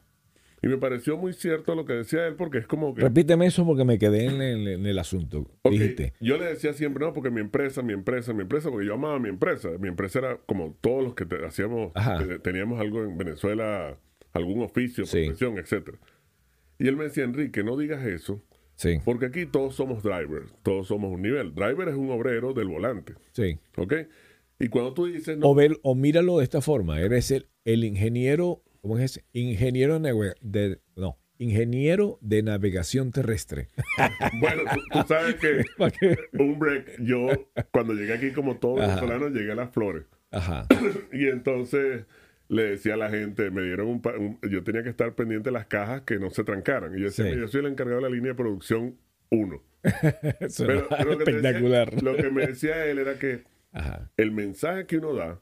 Y me pareció muy cierto lo que decía él, porque es como que... Repíteme eso porque me quedé en el, en el asunto. Dijiste. Yo le decía siempre, no, porque mi empresa, mi empresa, mi empresa, porque yo amaba mi empresa. Mi empresa era como todos los que te- hacíamos, que teníamos algo en Venezuela, algún oficio, Sí. profesión, etcétera. Y él me decía, Enrique, no digas eso, Sí, porque aquí todos somos drivers, todos somos un nivel. Driver es un obrero del volante, sí. ¿ok? Y cuando tú dices, no, O, o míralo de esta forma. Eres el, el ingeniero, ¿cómo es? Ingeniero de, no, ingeniero de navegación terrestre. *laughs* bueno, tú, tú sabes que *laughs* break, yo cuando llegué aquí como todo Ajá. venezolano, llegué a las flores. Ajá. *clears throat* Y entonces le decía a la gente, me dieron un, un- yo tenía que estar pendiente de las cajas que no se trancaran. Y yo decía, Sí. "Mira, yo soy el encargado de la línea de producción 1. Suena *laughs* lo que te decía- espectacular. lo que me decía él era que Ajá. el mensaje que uno da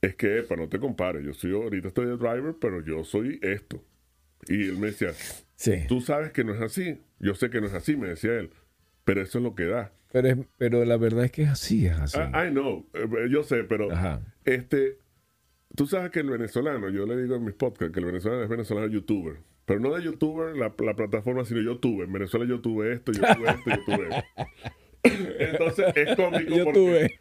es que, para no te compares, yo soy ahorita estoy de driver, pero yo soy esto. Y él me decía, Sí. tú sabes que no es así. Yo sé que no es así, me decía él. Pero eso es lo que da. Pero, es- pero la verdad es que es así, es así. Ah, I know, eh, yo sé, pero Ajá. este, tú sabes que el venezolano, yo le digo en mis podcasts que el venezolano es venezolano youtuber, pero no de youtuber la, la plataforma, sino yo tuve. En Venezuela yo tuve esto, yo tuve esto, yo tuve esto. *laughs* Entonces es cómico Yo porque tuve.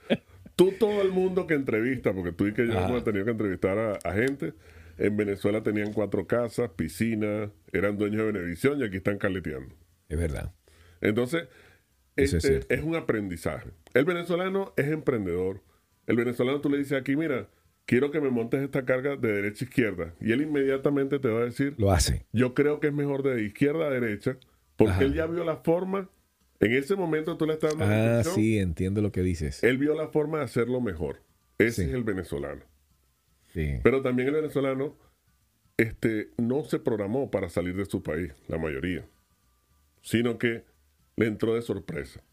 Tú todo el mundo que entrevista, porque tú y que yo hemos tenido que entrevistar a, a gente, en Venezuela tenían cuatro casas, piscina, eran dueños de Benevisión y aquí están caleteando. Es verdad. Entonces, es este, es, un aprendizaje. El venezolano es emprendedor. El venezolano tú le dices aquí, mira, quiero que me montes esta carga de derecha a izquierda. Y él inmediatamente te va a decir, Lo hace. yo creo que es mejor de izquierda a derecha, porque Ajá. él ya vio la forma. En ese momento tú le estás dando Ah, sí, entiendo lo que dices. Él vio la forma de hacerlo mejor. Ese Sí. es el venezolano. Sí. Pero también el venezolano este, no se programó para salir de su país, la mayoría, sino que le entró de sorpresa.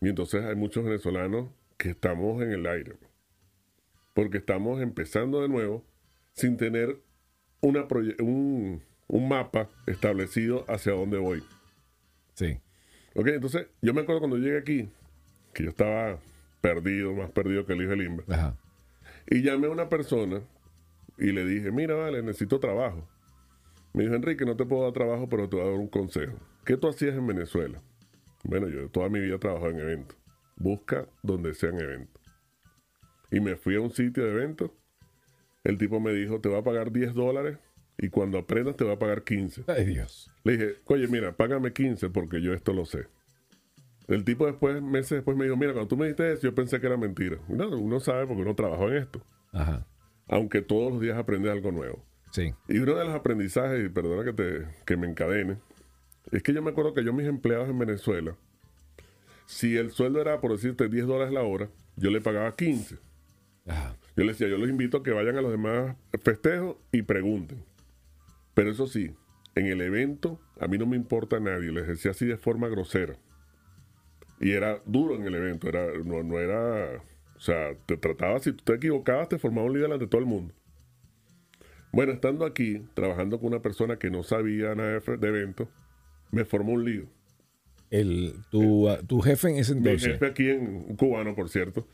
Y entonces hay muchos venezolanos que estamos en el aire, porque estamos empezando de nuevo sin tener una un, un mapa establecido hacia dónde voy. Sí. Ok, entonces yo me acuerdo cuando llegué aquí, que yo estaba perdido, más perdido que el hijo de Limba. Ajá. Y llamé a una persona y le dije, mira, vale, necesito trabajo. Me dijo, Enrique, no te puedo dar trabajo, pero te voy a dar un consejo. ¿Qué tú hacías en Venezuela? Bueno, yo toda mi vida he trabajado en eventos. Busca donde sean eventos. Y me fui a un sitio de eventos. El tipo me dijo, te va a pagar 10 dólares y cuando aprendas te va a pagar 15. Ay, Dios. Le dije, oye, mira, págame 15 porque yo esto lo sé. El tipo después, meses después me dijo, mira, cuando tú me dijiste eso, yo pensé que era mentira. No, uno sabe porque uno trabajó en esto. Ajá. Aunque todos los días aprendes algo nuevo. Sí. Y uno de los aprendizajes, y perdona que, te, que me encadene, es que yo me acuerdo que yo mis empleados en Venezuela, si el sueldo era, por decirte, 10 dólares la hora, yo le pagaba 15. Ajá. Yo les decía, yo los invito a que vayan a los demás festejos y pregunten. Pero eso sí, en el evento, a mí no me importa a nadie, les decía así de forma grosera. Y era duro en el evento, era, no, no era, o sea, te trataba, si tú te equivocabas, te formaba un líder ante todo el mundo. Bueno, estando aquí, trabajando con una persona que no sabía nada de, eventos, me formó un lío. El, tu, ah, tu jefe en ese Mi entonces. jefe aquí en un cubano, por cierto.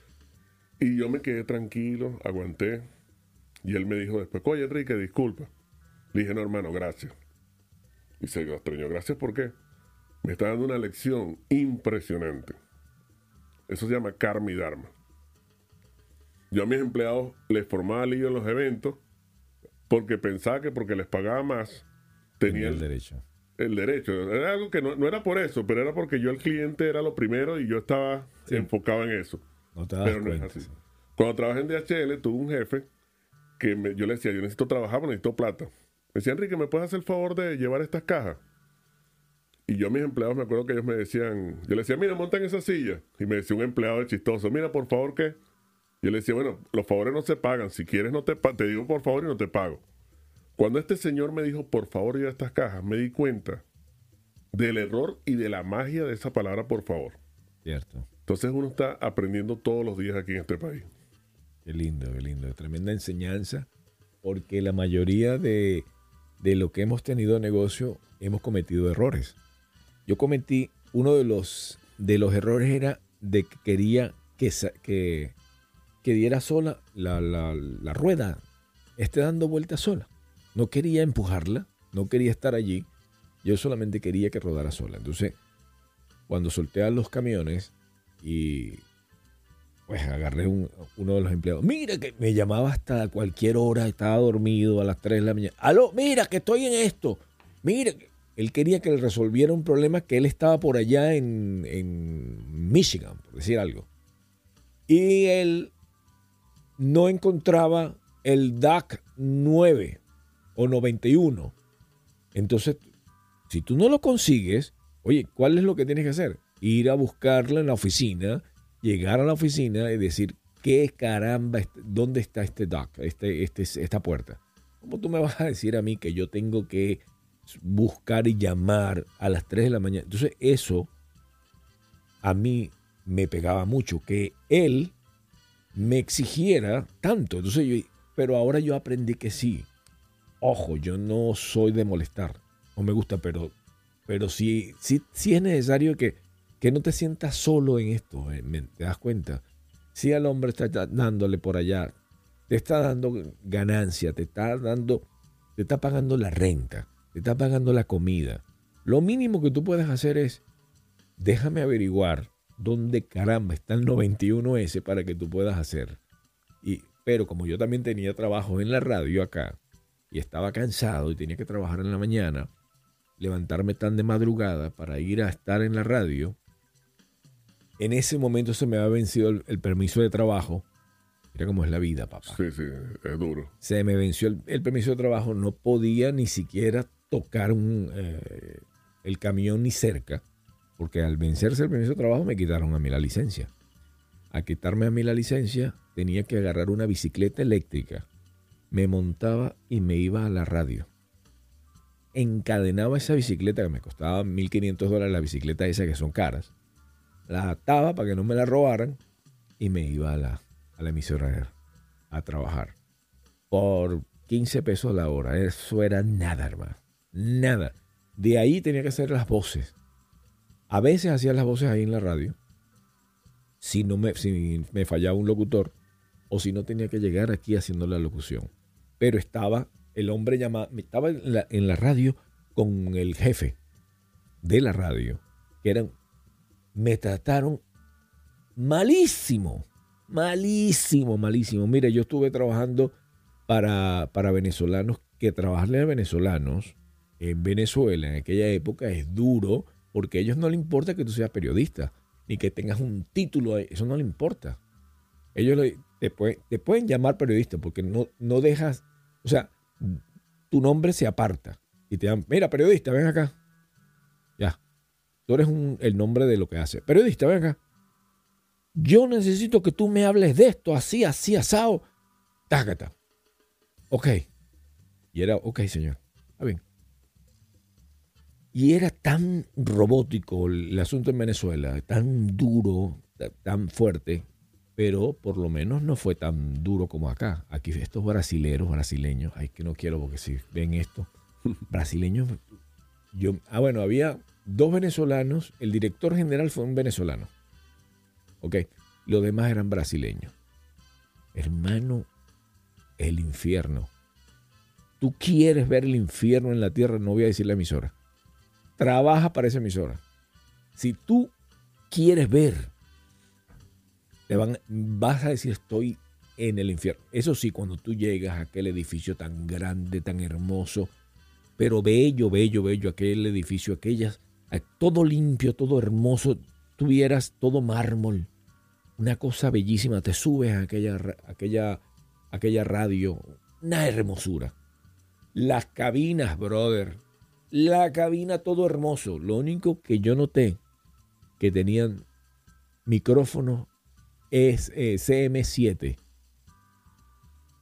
Y yo me quedé tranquilo, aguanté. Y él me dijo después, oye Enrique, disculpa. Le dije, no hermano, gracias. Y se lo extrañó, gracias ¿por qué? Me está dando una lección impresionante. Eso se llama karma y dharma. Yo a mis empleados les formaba lío en los eventos porque pensaba que porque les pagaba más Tenía tenía el derecho. el derecho. Era algo que no, no era por eso, pero era porque yo el cliente era lo primero y yo estaba Sí. enfocado en eso. No te das Pero no cuenta. es así. sí. Cuando trabajé en DHL, tuve un jefe que me- yo le decía, yo necesito trabajar, pero necesito plata. Me decía, Enrique, ¿me puedes hacer el favor de llevar estas cajas? Y yo a mis empleados me acuerdo que ellos me decían, yo le decía, mira, monta en esa silla. Y me decía un empleado de chistoso, mira, por favor, ¿qué? Yo le decía, bueno, los favores no se pagan. Si quieres, no te, te digo por favor y no te pago. Cuando este señor me dijo, por favor, lleva estas cajas, me di cuenta del error y de la magia de esa palabra, por favor. Cierto. Entonces uno está aprendiendo todos los días aquí en este país. Qué lindo, qué lindo. Tremenda enseñanza. Porque la mayoría de, de lo que hemos tenido negocio hemos cometido errores. Yo cometí uno de los, de los errores era de que quería que, que, que diera sola la, la, la rueda, esté dando vueltas sola. no quería empujarla, no quería estar allí, yo solamente quería que rodara sola. Entonces, cuando solté a los camiones y pues agarré un- uno de los empleados, mira que me llamaba hasta cualquier hora, estaba dormido a las 3 de la mañana. Aló, mira que estoy en esto. Mira, que-". él quería que le resolviera un problema que él estaba por allá en, en Michigan, por decir algo. Y él no encontraba el DAC 9 o 91. Entonces, si tú no lo consigues, oye, ¿cuál es lo que tienes que hacer? Ir a buscarla en la oficina, llegar a la oficina y decir, ¿qué caramba, dónde está este DAC, este, este, esta puerta? ¿Cómo tú me vas a decir a mí que yo tengo que buscar y llamar a las 3 de la mañana? Entonces, eso a mí me pegaba mucho, que él me exigiera tanto. Entonces pero ahora yo aprendí que sí. Ojo, yo no soy de molestar. No me gusta, pero, pero sí, sí, sí es necesario que, que no te sientas solo en esto. eh, ¿me- ¿Te das cuenta? Si al hombre está dándole por allá, te está dando ganancia, te está dando, te está pagando la renta, te está pagando la comida. Lo mínimo que tú puedes hacer es déjame averiguar dónde caramba está el 91S para que tú puedas hacer. Y, pero como yo también tenía trabajo en la radio acá y estaba cansado y tenía que trabajar en la mañana, levantarme tan de madrugada para ir a estar en la radio, en ese momento se me había vencido el, el permiso de trabajo. Mira cómo es la vida, papá. Sí, sí, es duro. Se me venció el, el permiso de trabajo, no podía ni siquiera tocar un, eh, el camión ni cerca, porque al vencerse el permiso de trabajo me quitaron a mí la licencia. A quitarme a mí la licencia tenía que agarrar una bicicleta eléctrica, me montaba y me iba a la radio. Encadenaba esa bicicleta que me costaba 1.500 dólares, la bicicleta esa que son caras, la ataba para que no me la robaran y me iba a la, a la emisora a trabajar por 15 pesos la hora. Eso era nada, hermano. Nada. De ahí tenía que hacer las voces. A veces hacía las voces ahí en la radio. Si, no me, si me fallaba un locutor o si no tenía que llegar aquí haciendo la locución. Pero estaba el hombre llamado, estaba en la, en la radio con el jefe de la radio, que eran, me trataron malísimo, malísimo, malísimo. Mire, yo estuve trabajando para, para venezolanos, que trabajarle a venezolanos en Venezuela en aquella época es duro, porque a ellos no les importa que tú seas periodista, ni que tengas un título, eso no le importa. Ellos te, pueden, te pueden llamar periodista porque no, no dejas, o sea, tu nombre se aparta y te llaman, mira, periodista, ven acá. Un- el nombre de lo que hace. Periodista, ven acá. Yo necesito que tú me hables de esto, así, así, asado. Tácata. Ok. Y era, ok, señor. Está bien. Y era tan robótico el asunto en Venezuela, tan duro, ta- tan fuerte, pero por lo menos no fue tan duro como acá. Aquí estos brasileros, brasileños, ay que no quiero porque si ven esto, *laughs* brasileños, yo, ah bueno, había dos venezolanos, el director general fue un venezolano, ok, los demás eran brasileños. Hermano, el infierno. Tú quieres ver el infierno en la tierra, no voy a decir la emisora trabaja para esa emisora. Si tú quieres ver, te van, vas a decir estoy en el infierno. Eso sí, cuando tú llegas a aquel edificio tan grande, tan hermoso, pero bello, bello, bello, aquel edificio, aquellas, todo limpio, todo hermoso, tuvieras todo mármol, una cosa bellísima, te subes a aquella, aquella, aquella radio, una hermosura. Las cabinas, brother, la cabina todo hermoso. Lo único que yo noté que tenían micrófonos es eh, CM7.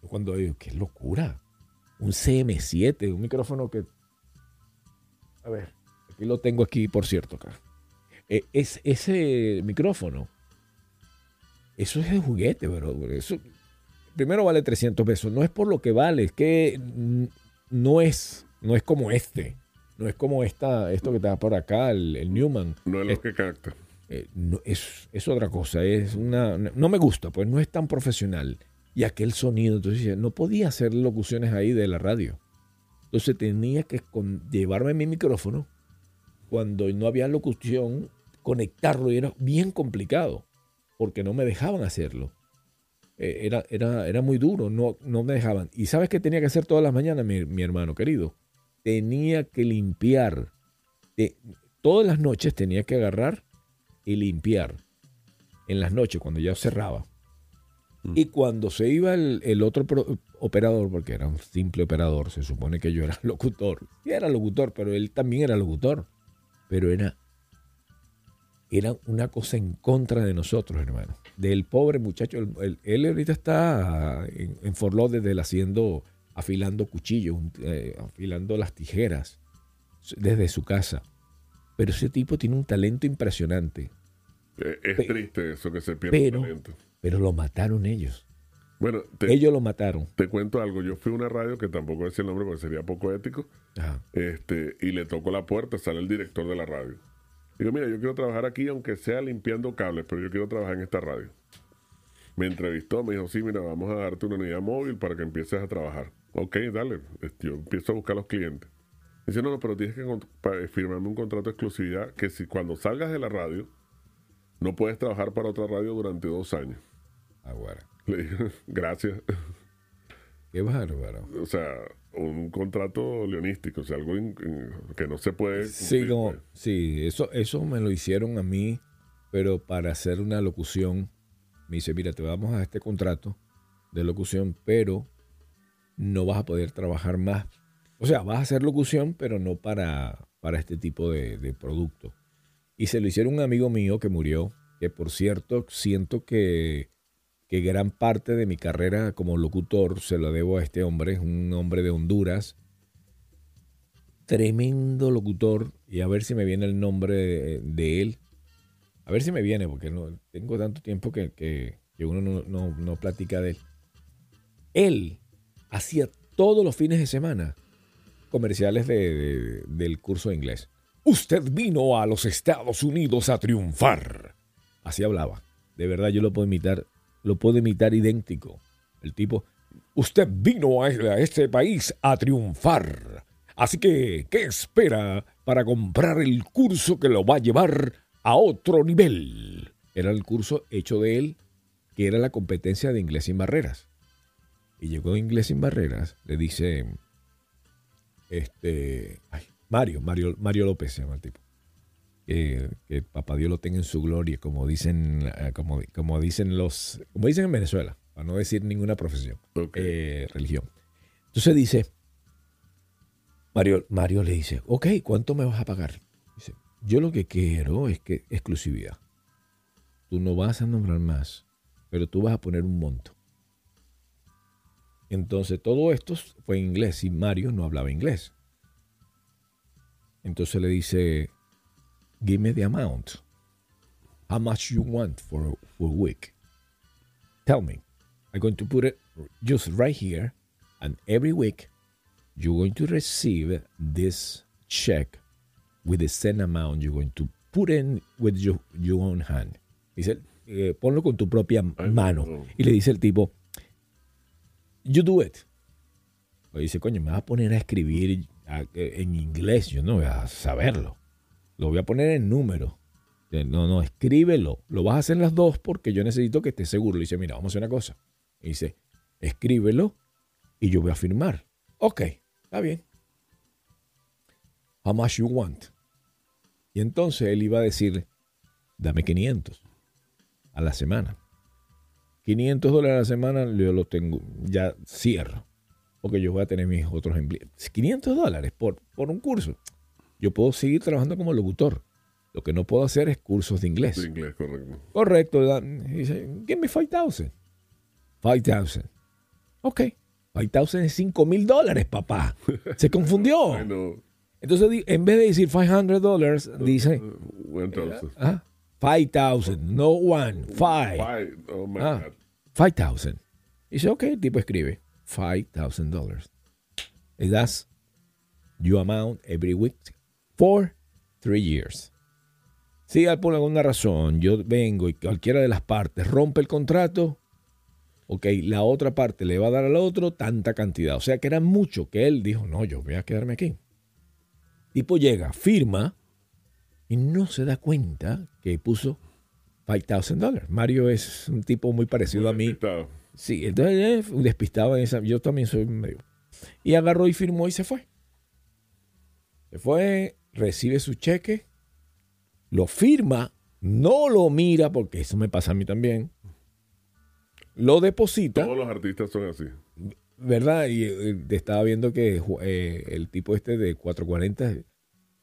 Cuando digo, qué locura. Un CM7, un micrófono que... A ver, aquí lo tengo aquí, por cierto, acá. Eh, es, ese micrófono, eso es de juguete, bro. Eso, primero vale 300 pesos. No es por lo que vale, es que no es, no es como este. No es como esta, esto que está por acá, el, el Newman. No es lo Es- que capta. eh, no, es, es otra cosa, es una, no me gusta, pues no es tan profesional. Y aquel sonido, entonces no podía hacer locuciones ahí de la radio. Entonces tenía que con- llevarme mi micrófono cuando no había locución, conectarlo y era bien complicado porque no me dejaban hacerlo. Eh, Era, era, era muy duro, no, no me dejaban. ¿Y sabes qué tenía que hacer todas las mañanas, mi, mi hermano querido? Tenía que limpiar. Eh, todas las noches tenía que agarrar y limpiar. En las noches, cuando ya cerraba. Y cuando se iba el, el otro pro- operador, porque era un simple operador, se supone que yo era *laughs* locutor. Sí era locutor, pero él también era locutor. Pero era, era una cosa en contra de nosotros, hermano. Del pobre muchacho. el- el- él ahorita está en, en Fort Lauderdale haciendo, afilando cuchillos, eh, afilando las tijeras desde su casa. Pero ese tipo tiene un talento impresionante. Eh, Es Pe- triste eso que se pierde el Pero, talento. pero lo mataron ellos. Bueno, te, Ellos lo mataron. te cuento algo. Yo fui a una radio que tampoco a decir el nombre porque sería poco ético. Ajá. Este, y le tocó la puerta, sale el director de la radio. Digo, mira, yo quiero trabajar aquí, aunque sea limpiando cables, pero yo quiero trabajar en esta radio. Me entrevistó, me dijo, sí, mira, vamos a darte una unidad móvil para que empieces a trabajar. Ok, dale. Este, Yo empiezo a buscar los clientes. Dice, no, no, pero tienes que pa- firmarme un contrato de exclusividad que si cuando salgas de la radio, no puedes trabajar para otra radio durante dos años. Aguara. Le dije, *laughs* gracias. Qué bárbaro. O sea, un contrato leonístico, o sea, algo in- in- que no se puede. Sí, cumplir, como, pues. sí, eso, eso me lo hicieron a mí, pero para hacer una locución, me dice, mira, te vamos a este contrato de locución, pero no vas a poder trabajar más. O sea, vas a hacer locución, pero no para, para este tipo de, de producto. Y se lo hicieron a un amigo mío que murió, que por cierto, siento que, que gran parte de mi carrera como locutor se lo debo a este hombre, es un hombre de Honduras, tremendo locutor y a ver si me viene el nombre de, él. A ver si me viene, porque no tengo tanto tiempo que, que- que uno no, no- no platica de él. Él hacía todos los fines de semana comerciales de- del curso de inglés. Usted vino a los Estados Unidos a triunfar. Así hablaba. De verdad, yo lo puedo imitar, lo puedo imitar idéntico. El tipo, usted vino a a este país a triunfar. Así que, ¿qué espera para comprar el curso que lo va a llevar a otro nivel? Era el curso hecho de él, que era la competencia de inglés sin barreras. Y llegó inglés sin barreras, le dice, este, Mario, Mario, Mario López se llama el tipo. Que, que papá Dios lo tenga en su gloria, como dicen, eh, como, como dicen los, como dicen en Venezuela, para no decir ninguna profesión, eh, religión. Entonces dice, Mario, Mario le dice, ok, ¿cuánto me vas a pagar? Dice, yo lo que quiero es que exclusividad. Tú no vas a nombrar más, pero tú vas a poner un monto. Entonces todo esto fue en inglés y Mario no hablaba inglés. Entonces le dice, give me the amount. How much you want for, for a week? Tell me. I'm going to put it just right here. And every week, you're going to receive this check with the same amount you're going to put in with your, your own hand. Dice, eh, ponlo con tu propia mano. no. Y le dice el tipo, you do it. Le dice, coño, me vas a poner a escribir eh, en inglés, yo no voy a saberlo. Lo voy a poner en número. Eh, No, no, escríbelo. Lo vas a hacer las dos porque yo necesito que estés seguro. Le dice, mira, vamos a hacer una cosa. Y dice, escríbelo y yo voy a firmar. Ok, está bien. How much you want? Y entonces él iba a decir, dame 500 a la semana. 500 dólares a la semana yo lo tengo, ya cierro. Porque yo voy a tener mis otros empleos. 500 dólares por, por un curso. Yo puedo seguir trabajando como locutor. Lo que no puedo hacer es cursos de inglés. De inglés, correcto. Correcto. Dice, give me 5,000. 5,000. Ok. 5,000 es 5 mil dólares, papá. Se confundió. *laughs* Entonces, en vez de decir 500 dólares, dice Uh, entonces. ah, 5,000. No one. Five. Five. Oh my Ah, God. 5,000. Dice, ok, el tipo escribe 5,000 dólares. And that's your amount every week for three years. Si por alguna razón yo vengo y cualquiera de las partes rompe el contrato, Ok, la otra parte le va a dar al otro tanta cantidad. O sea que era mucho que él dijo, no, yo voy a quedarme aquí. Tipo llega, firma y no se da cuenta que puso $5,000 dólares. Mario es un tipo muy parecido a mí. Despistado. Sí, entonces eh, despistado en esa. Yo también soy medio. Y agarró y firmó y se fue. Se fue, recibe su cheque, lo firma, no lo mira, porque eso me pasa a mí también. Lo deposita, Todos los artistas son así. ¿verdad? Y eh, estaba viendo que eh, el tipo este de 440,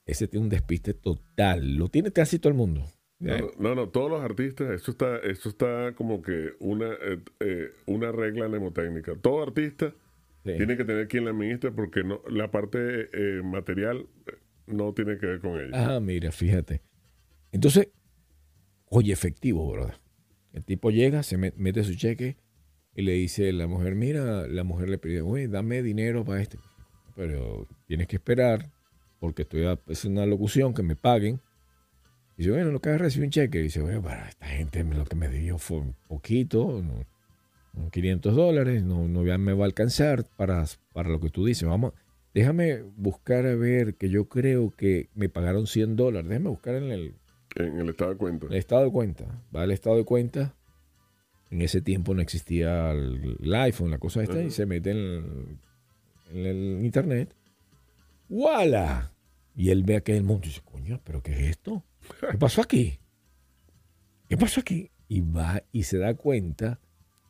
ese tiene un despiste total. Lo tiene casi todo el mundo. No, no, no, no, todos los artistas, eso está, eso está como que una, eh, eh, una regla mnemotécnica. Todo artista Sí. tiene que tener quien la administre porque no, la parte eh, material no tiene que ver con ella. Ah, mira, fíjate. Entonces, oye, efectivo, brother. El tipo llega, se met- mete su cheque y le dice a la mujer, mira, la mujer le pide, oye, dame dinero para este. Pero tienes que esperar porque estoy es una locución que me paguen. Y dice, bueno, lo que recibí un cheque. Y dice, bueno, para esta gente lo que me dio fue un poquito, no, no 500 dólares, no, no me va a alcanzar para, para lo que tú dices. Vamos, déjame buscar a ver que yo creo que me pagaron 100 dólares. Déjame buscar en el, En el estado de cuenta. el estado de cuenta. Va al estado de cuenta. En ese tiempo no existía el, iPhone, la cosa esta, y se mete en el, en el internet. ¡Wala! Y él ve aquel monto y dice, coño, ¿pero qué es esto? ¿Qué *laughs* pasó aquí? ¿Qué pasó aquí? Y va y se da cuenta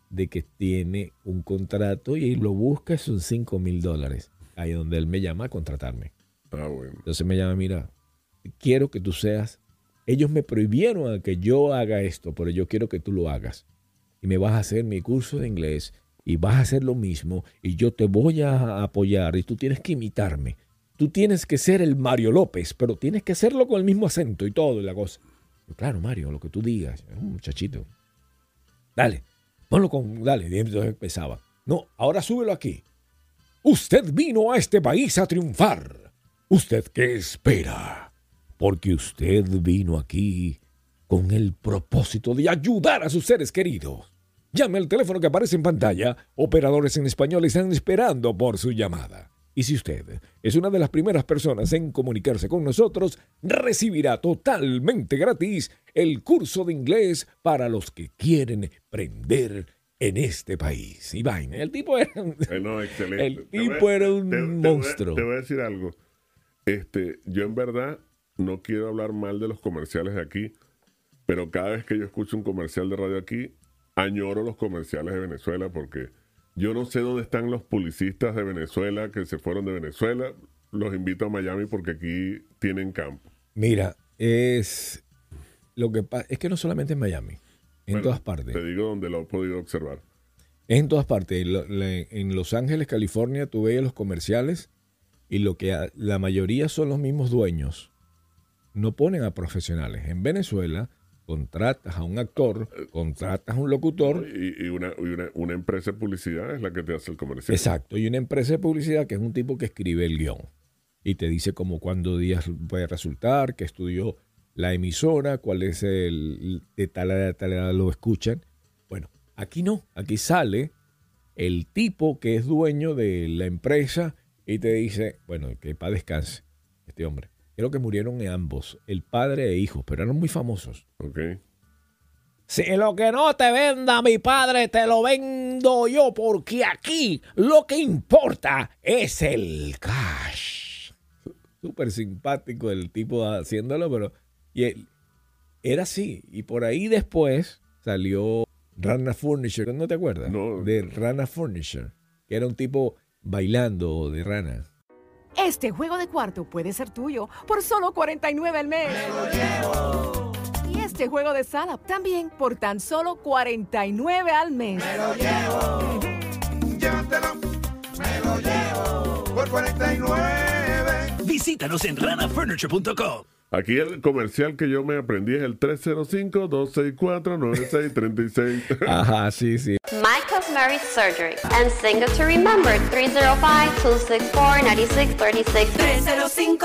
de que tiene un contrato y lo busca, son 5 mil dólares. Ahí donde él me llama a contratarme. Ah, bueno. Entonces me llama, mira, quiero que tú seas, ellos me prohibieron a que yo haga esto, pero yo quiero que tú lo hagas. Y me vas a hacer mi curso de inglés y vas a hacer lo mismo y yo te voy a apoyar y tú tienes que imitarme. Tú tienes que ser el Mario López, pero tienes que hacerlo con el mismo acento y todo y la cosa. Yo, claro, Mario, lo que tú digas, es un muchachito. Dale, ponlo con, dale. Y entonces empezaba. No, ahora súbelo aquí. Usted vino a este país a triunfar. ¿Usted qué espera? Porque usted vino aquí con el propósito de ayudar a sus seres queridos. Llame al teléfono que aparece en pantalla. Operadores en español están esperando por su llamada. Y si usted es una de las primeras personas en comunicarse con nosotros, recibirá totalmente gratis el curso de inglés para los que quieren aprender en este país. Y vaina, el tipo era un- *laughs* no, excelente. El voy tipo era un te- te voy a- monstruo. Te voy a decir algo. Este, yo en verdad no quiero hablar mal de los comerciales de aquí, pero cada vez que yo escucho un comercial de radio aquí, añoro los comerciales de Venezuela porque yo no sé dónde están los publicistas de Venezuela que se fueron de Venezuela. Los invito a Miami porque aquí tienen campo. Mira, es lo que pasa es que no solamente en Miami, en Bueno, todas partes. Te digo donde lo he podido observar. Es en todas partes. En Los Ángeles, California, tú veías los comerciales y lo que a- la mayoría son los mismos dueños. No ponen a profesionales. En Venezuela, contratas a un actor, contratas a un locutor. Y, y una, y una, una empresa de publicidad es la que te hace el comercial. Exacto. Y una empresa de publicidad que es un tipo que escribe el guion. Y te dice como cuándo días puede resultar, que estudió la emisora, cuál es el de tal a tal edad lo escuchan. Bueno, aquí no. Aquí sale el tipo que es dueño de la empresa y te dice, bueno, que para descanse este hombre. Creo que murieron ambos, el padre e hijos, pero eran muy famosos. Ok. Si lo que no te venda mi padre, te lo vendo yo, porque aquí lo que importa es el cash. Súper simpático el tipo haciéndolo, pero y él- era así. Y por ahí después salió Rana Furniture, ¿no te acuerdas? No. De Rana Furniture, que era un tipo bailando de rana. Este juego de cuarto puede ser tuyo por solo 49 al mes. Y este juego de sala también por tan solo 49 al mes. Llévatelo, me lo llevo por 49. Visítanos en ranafurniture.com. Aquí el comercial que yo me aprendí es el 305-264-9636. *laughs* Ajá, sí, sí. My Cosmetic Surgery. And single to remember 305-264-9636.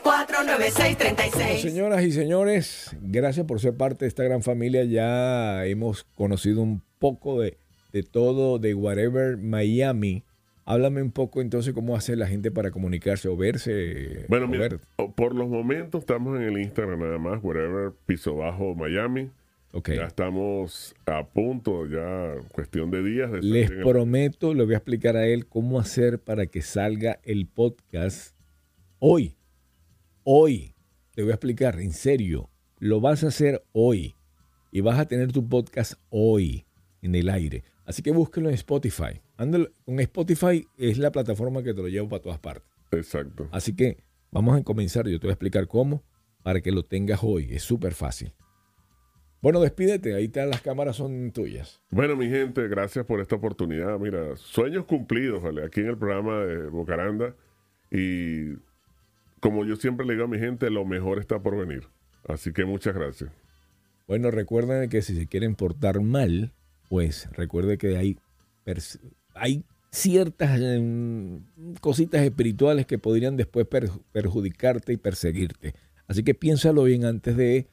305-264-9636. Señoras y señores, gracias por ser parte de esta gran familia. Ya hemos conocido un poco de, de todo, de Whatever Miami. Háblame un poco entonces cómo hace la gente para comunicarse o verse. Bueno, o mira, ver. por los momentos estamos en el Instagram nada más, wherever piso bajo Miami. Ok. Ya estamos a punto, ya cuestión de días. De Les el- prometo, le voy a explicar a él cómo hacer para que salga el podcast hoy. Hoy. Te voy a explicar, en serio. Lo vas a hacer hoy. Y vas a tener tu podcast hoy en el aire. Así que búsquelo en Spotify. Ándalo- con Spotify es la plataforma que te lo llevo para todas partes. Exacto. Así que vamos a comenzar. Yo te voy a explicar cómo para que lo tengas hoy. Es súper fácil. Bueno, despídete. Ahí están las cámaras, son tuyas. Bueno, mi gente, gracias por esta oportunidad. Mira, sueños cumplidos, ¿vale? Aquí en el programa de Bocaranda. Y como yo siempre le digo a mi gente, lo mejor está por venir. Así que muchas gracias. Bueno, recuerden que si se quieren portar mal, pues recuerde que hay, hay ciertas em, cositas espirituales que podrían después per- perjudicarte y perseguirte. Así que piénsalo bien antes de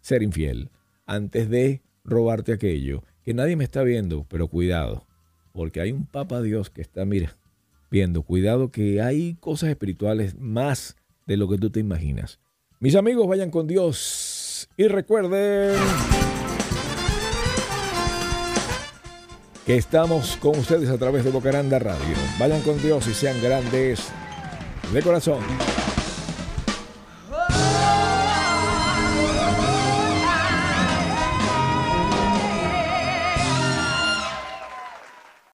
ser infiel, antes de robarte aquello. Que nadie me está viendo, pero cuidado, porque hay un Papa Dios que está, mira, viendo. Cuidado que hay cosas espirituales más de lo que tú te imaginas. Mis amigos, vayan con Dios y recuerden que estamos con ustedes a través de Bocaranda Radio. Vayan con Dios y sean grandes de corazón.